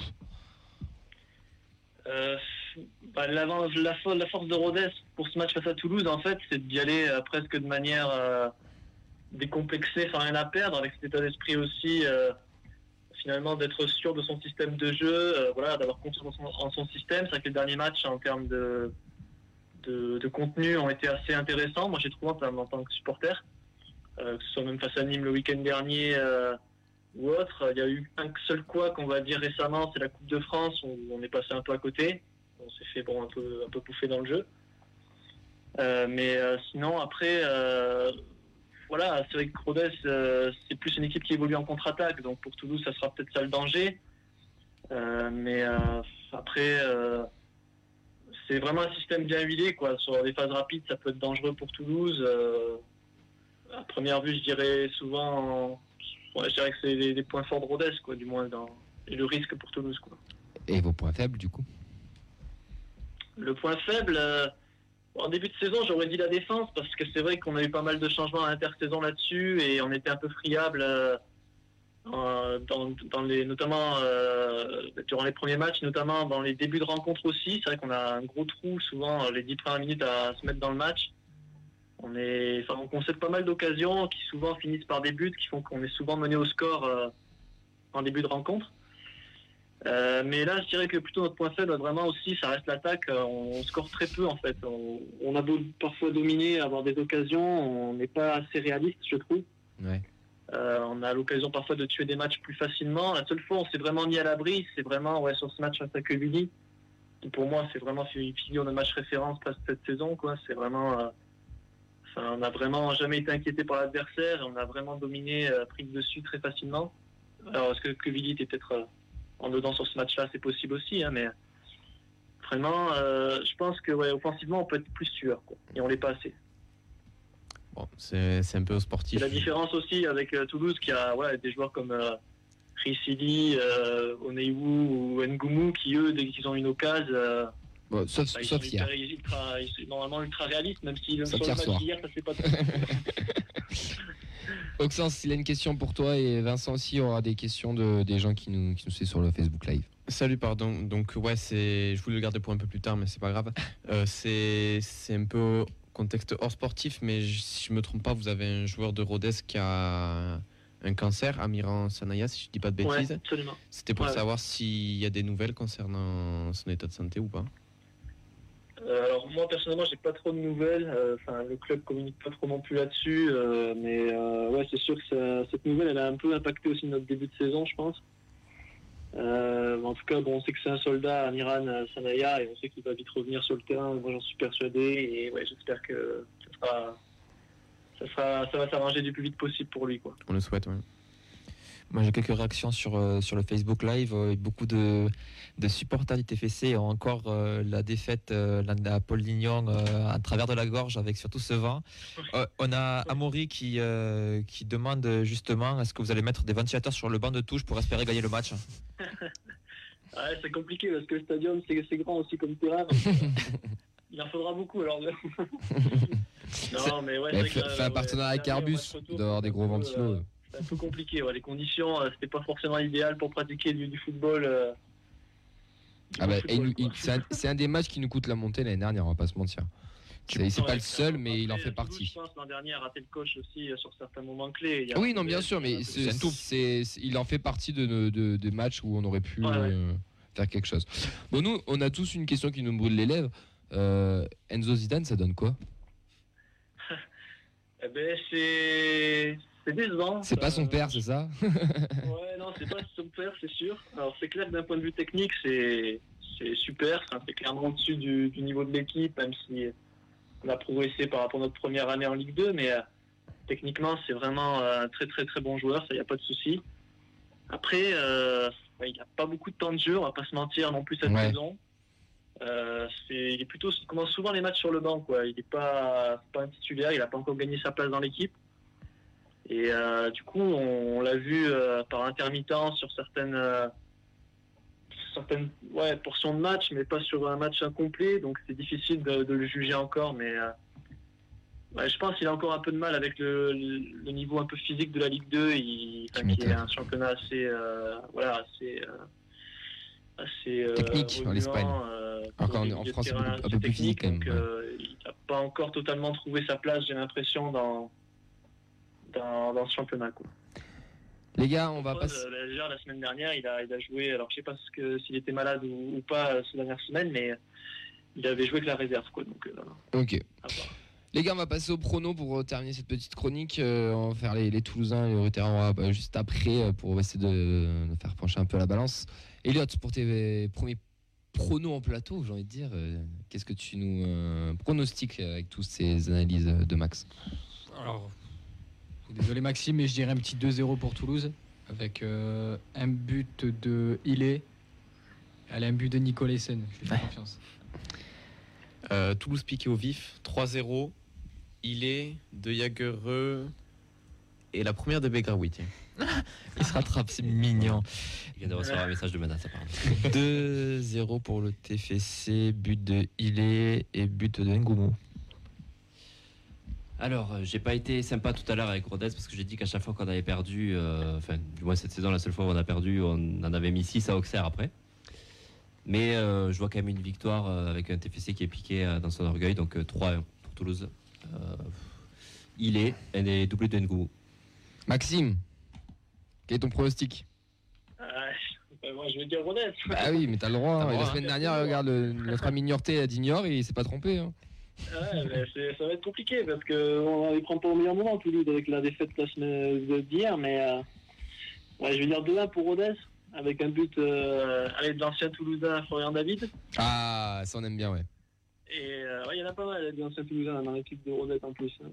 Euh, bah, la, fo- la force de Rodez pour ce match face à Toulouse, en fait, c'est d'y aller euh, presque de manière euh, décomplexée, sans rien à perdre, avec cet état d'esprit aussi, euh, finalement, d'être sûr de son système de jeu, voilà, d'avoir confiance en son, système. C'est vrai que les derniers matchs, en termes de, contenu, ont été assez intéressants. Moi, j'ai trouvé en, en tant que supporter, que ce soit même face à Nîmes le week-end dernier. ou autre. Il y a eu un seul quoi qu'on va dire récemment, c'est la Coupe de France où on est passé un peu à côté. On s'est fait un peu un peu bouffer dans le jeu. Euh, mais euh, sinon après, euh, voilà, c'est vrai que Rodez c'est plus une équipe qui évolue en contre-attaque, donc pour Toulouse ça sera peut-être ça le danger. Mais après. c'est vraiment un système bien huilé, quoi. Sur les phases rapides, ça peut être dangereux pour Toulouse. À première vue, je dirais souvent, ouais, je dirais que c'est les, points forts de Rodez, quoi, du moins, et le risque pour Toulouse, quoi. Et vos points faibles du coup? Le point faible, euh, en début de saison, j'aurais dit la défense, parce que c'est vrai qu'on a eu pas mal de changements à l'intersaison là-dessus, et on était un peu friable, euh, dans, les, notamment euh, durant les premiers matchs, notamment dans les débuts de rencontre aussi. C'est vrai qu'on a un gros trou, souvent, les 10 premières minutes à se mettre dans le match. On, est, enfin, on concède pas mal d'occasions qui souvent finissent par des buts, qui font qu'on est souvent mené au score en début de rencontre. Euh, mais là, je dirais que plutôt notre point faible, vraiment aussi, ça reste l'attaque. Euh, On score très peu en fait. On, on a beau parfois dominer, avoir des occasions, on n'est pas assez réaliste, je trouve. Ouais. Euh, on a l'occasion parfois de tuer des matchs plus facilement. La seule fois où on s'est vraiment mis à l'abri, c'est vraiment ouais, sur ce match face à Quevilly. Pour moi, c'est vraiment une figure de match référence pas cette saison. quoi. C'est vraiment, euh, enfin, on n'a vraiment jamais été inquiété par l'adversaire. On a vraiment dominé, pris le dessus très facilement. Alors, est-ce que Quevilly était peut-être en dedans sur ce match-là C'est possible aussi, hein, mais vraiment, euh, je pense que ouais, offensivement, on peut être plus tueur. Quoi, et on l'est pas assez. Bon, c'est c'est un peu sportif. la différence aussi avec euh, Toulouse qui a ouais, des joueurs comme euh, Rissili, euh, Oneiwu ou Ngumu qui eux, dès qu'ils ont une occasion, euh, Bon, Sauf, bah, ils sauf sont hier. hyper- ultra, ils sont normalement ultra réalistes, même si le Sauf sur le hier match d'hier, ça fait pas Oxens, il a une question pour toi et Vincent aussi aura des questions de, des gens qui nous, qui nous suivent sur le Facebook Live. Salut, pardon. Donc, ouais, c'est. Je voulais le garder pour un peu plus tard, mais c'est pas grave. Euh, c'est c'est un peu contexte hors sportif, mais je- si je me trompe pas, vous avez un joueur de Rodez qui a un cancer, Amiran Sanaya, si je dis pas de Ouais, bêtises. absolument. C'était pour Ouais. savoir s'il y a des nouvelles concernant son état de santé ou pas. Euh, alors moi personnellement j'ai pas trop de nouvelles, Euh, enfin le club communique pas trop non plus là-dessus, euh, mais ouais c'est sûr que cette nouvelle elle a un peu impacté aussi notre début de saison je pense. En tout cas bon on sait que c'est un soldat Amiran euh, Sanaya et on sait qu'il va vite revenir sur le terrain, moi j'en suis persuadé et ouais j'espère que ça, sera, ça, sera- ça va s'arranger du plus vite possible pour lui quoi. On le souhaite, ouais. Moi, j'ai quelques réactions sur, euh, sur le Facebook Live. Euh, beaucoup de, de supporters du TFC ont encore euh, la défaite à Paul Lignon à travers de la gorge, avec surtout ce vent. On a Amaury qui, qui demande justement est-ce que vous allez mettre des ventilateurs sur le banc de touche pour espérer gagner le match? Ouais, c'est compliqué parce que le stadium c'est grand aussi comme terrain. il en faudra beaucoup alors. non mais ouais. c'est un partenariat avec Airbus, match tu retour, dois avoir des gros ventilos. Euh, C'est un peu compliqué. ouais. Les conditions, euh, c'était pas forcément idéal pour pratiquer du, du football. euh, du Ah bah, c'est un, des matchs qui nous coûte la montée l'année dernière, on va pas se mentir. C'est pas le seul, mais il en fait Toulouse, partie. Je pense l'an dernier a raté le coche aussi euh, sur certains moments clés. Il Oui, non, bien sûr, mais c'est- c'est- il en fait partie de, des matchs où on aurait pu Ouais, ouais. euh, faire quelque chose. Bon, nous, on a tous une question qui nous brûle les lèvres. Euh, Enzo Zidane, ça donne quoi? Eh ben, c'est c'est décevant. C'est pas son Euh, père, c'est ça Ouais, non, c'est pas son père, c'est sûr. Alors, c'est clair que d'un point de vue technique, c'est super. C'est clairement au-dessus du, du niveau de l'équipe, même si on a progressé par rapport à notre première année en Ligue 2. Mais euh, techniquement, c'est vraiment euh, un très, très, très bon joueur. Ça, y a pas de souci. Après, euh, ouais, il n'a pas beaucoup de temps de jeu, on va pas se mentir non plus cette Ouais. saison. Euh, il est plutôt, il commence souvent les matchs sur le banc, quoi. Il n'est pas, pas un titulaire, il n'a pas encore gagné sa place dans l'équipe. Et euh, du coup, on, on l'a vu euh, par intermittence sur certaines, euh, certaines ouais, portions de match, mais pas sur un match incomplet. Donc c'est difficile de, de le juger encore, mais ouais, je pense qu'il a encore un peu de mal avec le, le niveau un peu physique de la Ligue 2. Il, qui est un championnat assez, voilà, assez, assez Technique, en qu'en- des en France, un peu plus physique, techniques, quand même, donc, il n'a pas encore totalement trouvé sa place, j'ai l'impression, dans, dans, dans ce championnat. Quoi. Les gars, on va passer. euh, déjà, la semaine dernière, il a, il a joué. Alors, je sais pas ce que- s'il était malade ou, ou pas euh, ces dernières semaines, mais il avait joué avec la réserve. Quoi, donc, euh, Ok. Les gars, on va passer au prono pour euh, terminer cette petite chronique. Euh, on va faire les, les Toulousains et les euh, juste après euh, pour essayer de, de faire pencher un peu la balance. Elliot, pour tes premiers pronos en plateau, j'ai envie de dire, euh, qu'est-ce que tu nous euh, pronostiques avec toutes ces analyses euh, de Max? Alors, désolé Maxime, mais je dirais un petit 2-0 pour Toulouse, avec euh, un but de Ilé, allez, un but de Nicolaisen, je lui fais confiance. Euh, Toulouse piqué au vif, 3-0. Il est de Jagereux et la première de Begraoui. Il se rattrape, c'est mignon. Il vient de recevoir un message de menace apparemment. 2-0 pour le TFC, but de Ilé et but de Ngoumou. Alors, euh, j'ai pas été sympa tout à l'heure avec Rodez parce que j'ai dit qu'à chaque fois qu'on avait perdu, euh, enfin, du moins cette saison, la seule fois où on a perdu, on en avait mis 6 à Auxerre après. Mais euh, je vois quand même une victoire euh, avec un TFC qui est piqué dans son orgueil, donc euh, 3-1 pour Toulouse. Euh, il est, elle est doublée de Ngoumou. Maxime, quel est ton pronostic? Euh, ben, moi, je vais dire Rodez. Ah oui, mais t'as le droit. Hein. la semaine hein. dernière, regarde, le- notre ami Niorté a dit Niort il s'est pas trompé. hein. Ouais, mais c'est- ça va être compliqué parce qu'on ne prend pas au meilleur moment, Toulouse, avec la défaite la semaine de- d'hier. Mais euh, ouais, je vais dire 2-1 pour Rodez, avec un but euh, allez, de l'ancien Toulousain Florian David. Ah, ça on aime bien, ouais. Et euh, ouais, il y en a pas mal d'anciens Toulousains dans l'équipe de Rodez en plus. hein.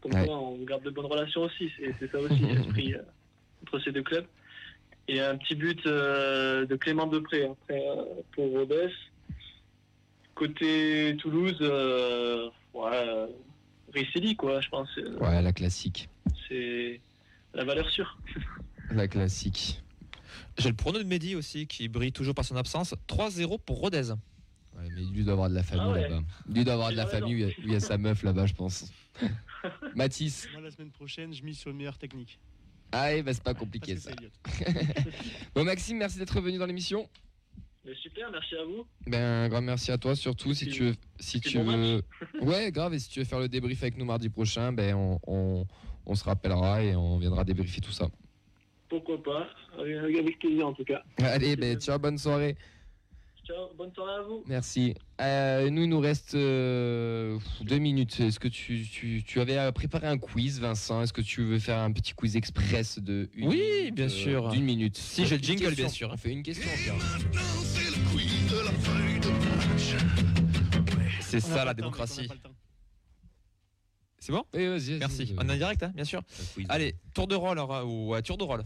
Comme Ouais. quoi, on garde de bonnes relations aussi. C'est c'est ça aussi l'esprit euh, entre ces deux clubs. Et un petit but euh, de Clément Depré après, euh, pour Rodez. Côté Toulouse, euh, ouais, euh, Risselli, quoi, je pense. euh, Ouais, la classique. C'est la valeur sûre. La classique. J'ai le prono de Mehdi aussi qui brille toujours par son absence. 3-0 pour Rodez. Ouais, mais lui doit avoir de la famille Ah ouais. là-bas. Lui doit avoir de la famille, lui, il y a sa meuf là-bas, je pense. Mathis. Moi, la semaine prochaine, je mise sur le meilleur technique. Ah, eh ben, c'est pas compliqué Parce ça. Bon, Maxime, merci d'être venu dans l'émission. Mais super, merci à vous. Ben, un grand merci à toi, surtout si tu veux. Si tu bon veux... Ouais, grave, et si tu veux faire le débrief avec nous mardi prochain, ben, on, on, on se rappellera et on viendra débriefer tout ça. Pourquoi pas Avec avec plaisir en tout cas. Allez, ben, ciao, bonne soirée. Ciao, bonne soirée à vous. Merci. Euh, nous, il nous reste euh, deux minutes. Est-ce que tu, tu, tu avais préparé un quiz, Vincent? Est-ce que tu veux faire un petit quiz express de une Oui, minute, bien euh, sûr. D'une minute? Si, j'ai le Une jingle, question. bien sûr. On fait une question. C'est ça la démocratie. C'est bon? Oui, vas-y, vas-y, Merci. vas-y. On est en direct, hein, bien sûr. Allez, tour de rôle alors, ou ouais, tour de rôle.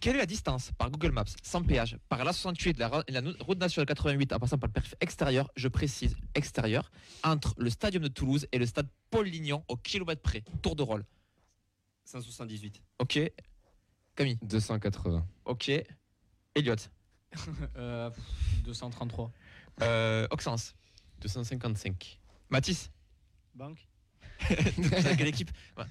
Quelle est la distance par Google Maps, sans péage, par l'A68, la, ra- la no- route nationale 88, en passant par le périph' extérieur, je précise extérieur, entre le stadium de Toulouse et le stade Paul Lignon au kilomètre près? Tour de rôle. 178. Ok. Camille. 280. Ok. Elliot. Euh, 233. Euh, Oxens. 255. Mathis. Banque Dans quelle équipe Ouais.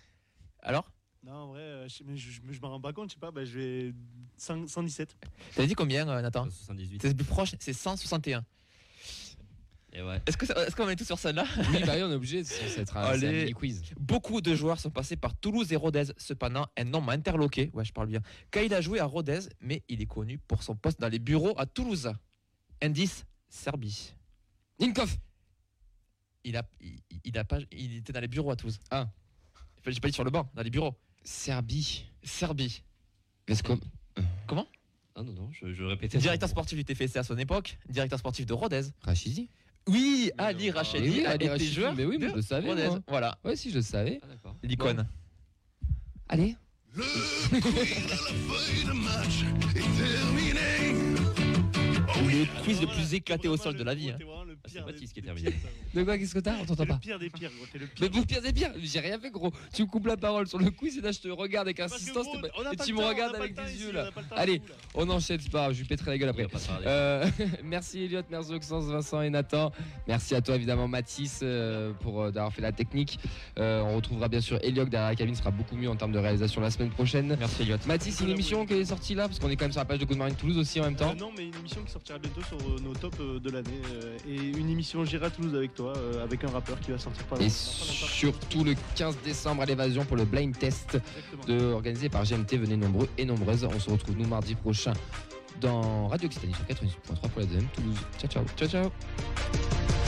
Alors Non, en vrai, euh, je, je, je, je m'en rends pas compte, je sais pas, bah, je vais 100 117. T'as dit combien, euh, Nathan 178. C'est le plus proche, c'est 161. Et ouais. Est-ce que ça- est-ce qu'on est tous sur celle-là Oui, bah oui, on est obligé. C'est un, mini quiz. Beaucoup de joueurs sont passés par Toulouse et Rodez. Cependant, un nom m'a interloqué. Ouais, je parle bien. Il a joué à Rodez, mais il est connu pour son poste dans les bureaux à Toulouse. Indice Serbie. Ninkov. Il a, il, il a pas, il était dans les bureaux à Toulouse. Ah. J'ai pas dit sur le banc, dans les bureaux. Serbie. Serbie. Vesco. Ah non, non, je, je répétais. Directeur sportif du TFC à son époque. Directeur sportif de Rodez. Rachidi. Oui, Mais Ali non. Rachedi Mais oui, Ali Rachidi, joueur mais oui, mais de je le savais, Rodez. moi. Voilà, Ouais, si, je le savais. Ah, l'icône. Allez. Le quiz le plus éclaté au sol de la vie. hein. Ah, C'est Baptiste qui est terminé. De quoi Qu'est-ce que t'as On t'entend pas. le pire des pires, gros. T'es le Mais pire. vous pire des pires, j'ai rien fait gros. Tu me coupes la parole sur le quiz et là je te regarde avec insistance gros, t'es pas- on a et pas tu le me temps, on regardes a pas avec le temps des ici, yeux on là. a pas le temps Allez, pour vous, là. on enchaîne, c'est pas grave, je lui pèterai la gueule après. On. Euh, merci Elliot, merci Oxens, Vincent et Nathan. Merci à toi évidemment Mathis euh, pour euh, d'avoir fait la technique. Euh, on retrouvera bien sûr Elliot derrière la cabine, ce sera beaucoup mieux en termes de réalisation la semaine prochaine. Merci Elliot. Mathis, une émission qui est sortie là parce qu'on est quand même sur la page de Good Morning Toulouse aussi en même temps. Euh, non, mais une émission qui sortira bientôt sur euh, nos tops euh, de l'année. euh, et une émission J'irai à Toulouse avec toi, euh, avec un rappeur qui va sortir pas Et surtout le 15 décembre à l'évasion pour le blind test de, organisé par GMT. Venez nombreux et nombreuses. On se retrouve nous mardi prochain dans Radio Occitanie sur 88.3 pour la deuxième Toulouse. Ciao ciao. Ciao ciao.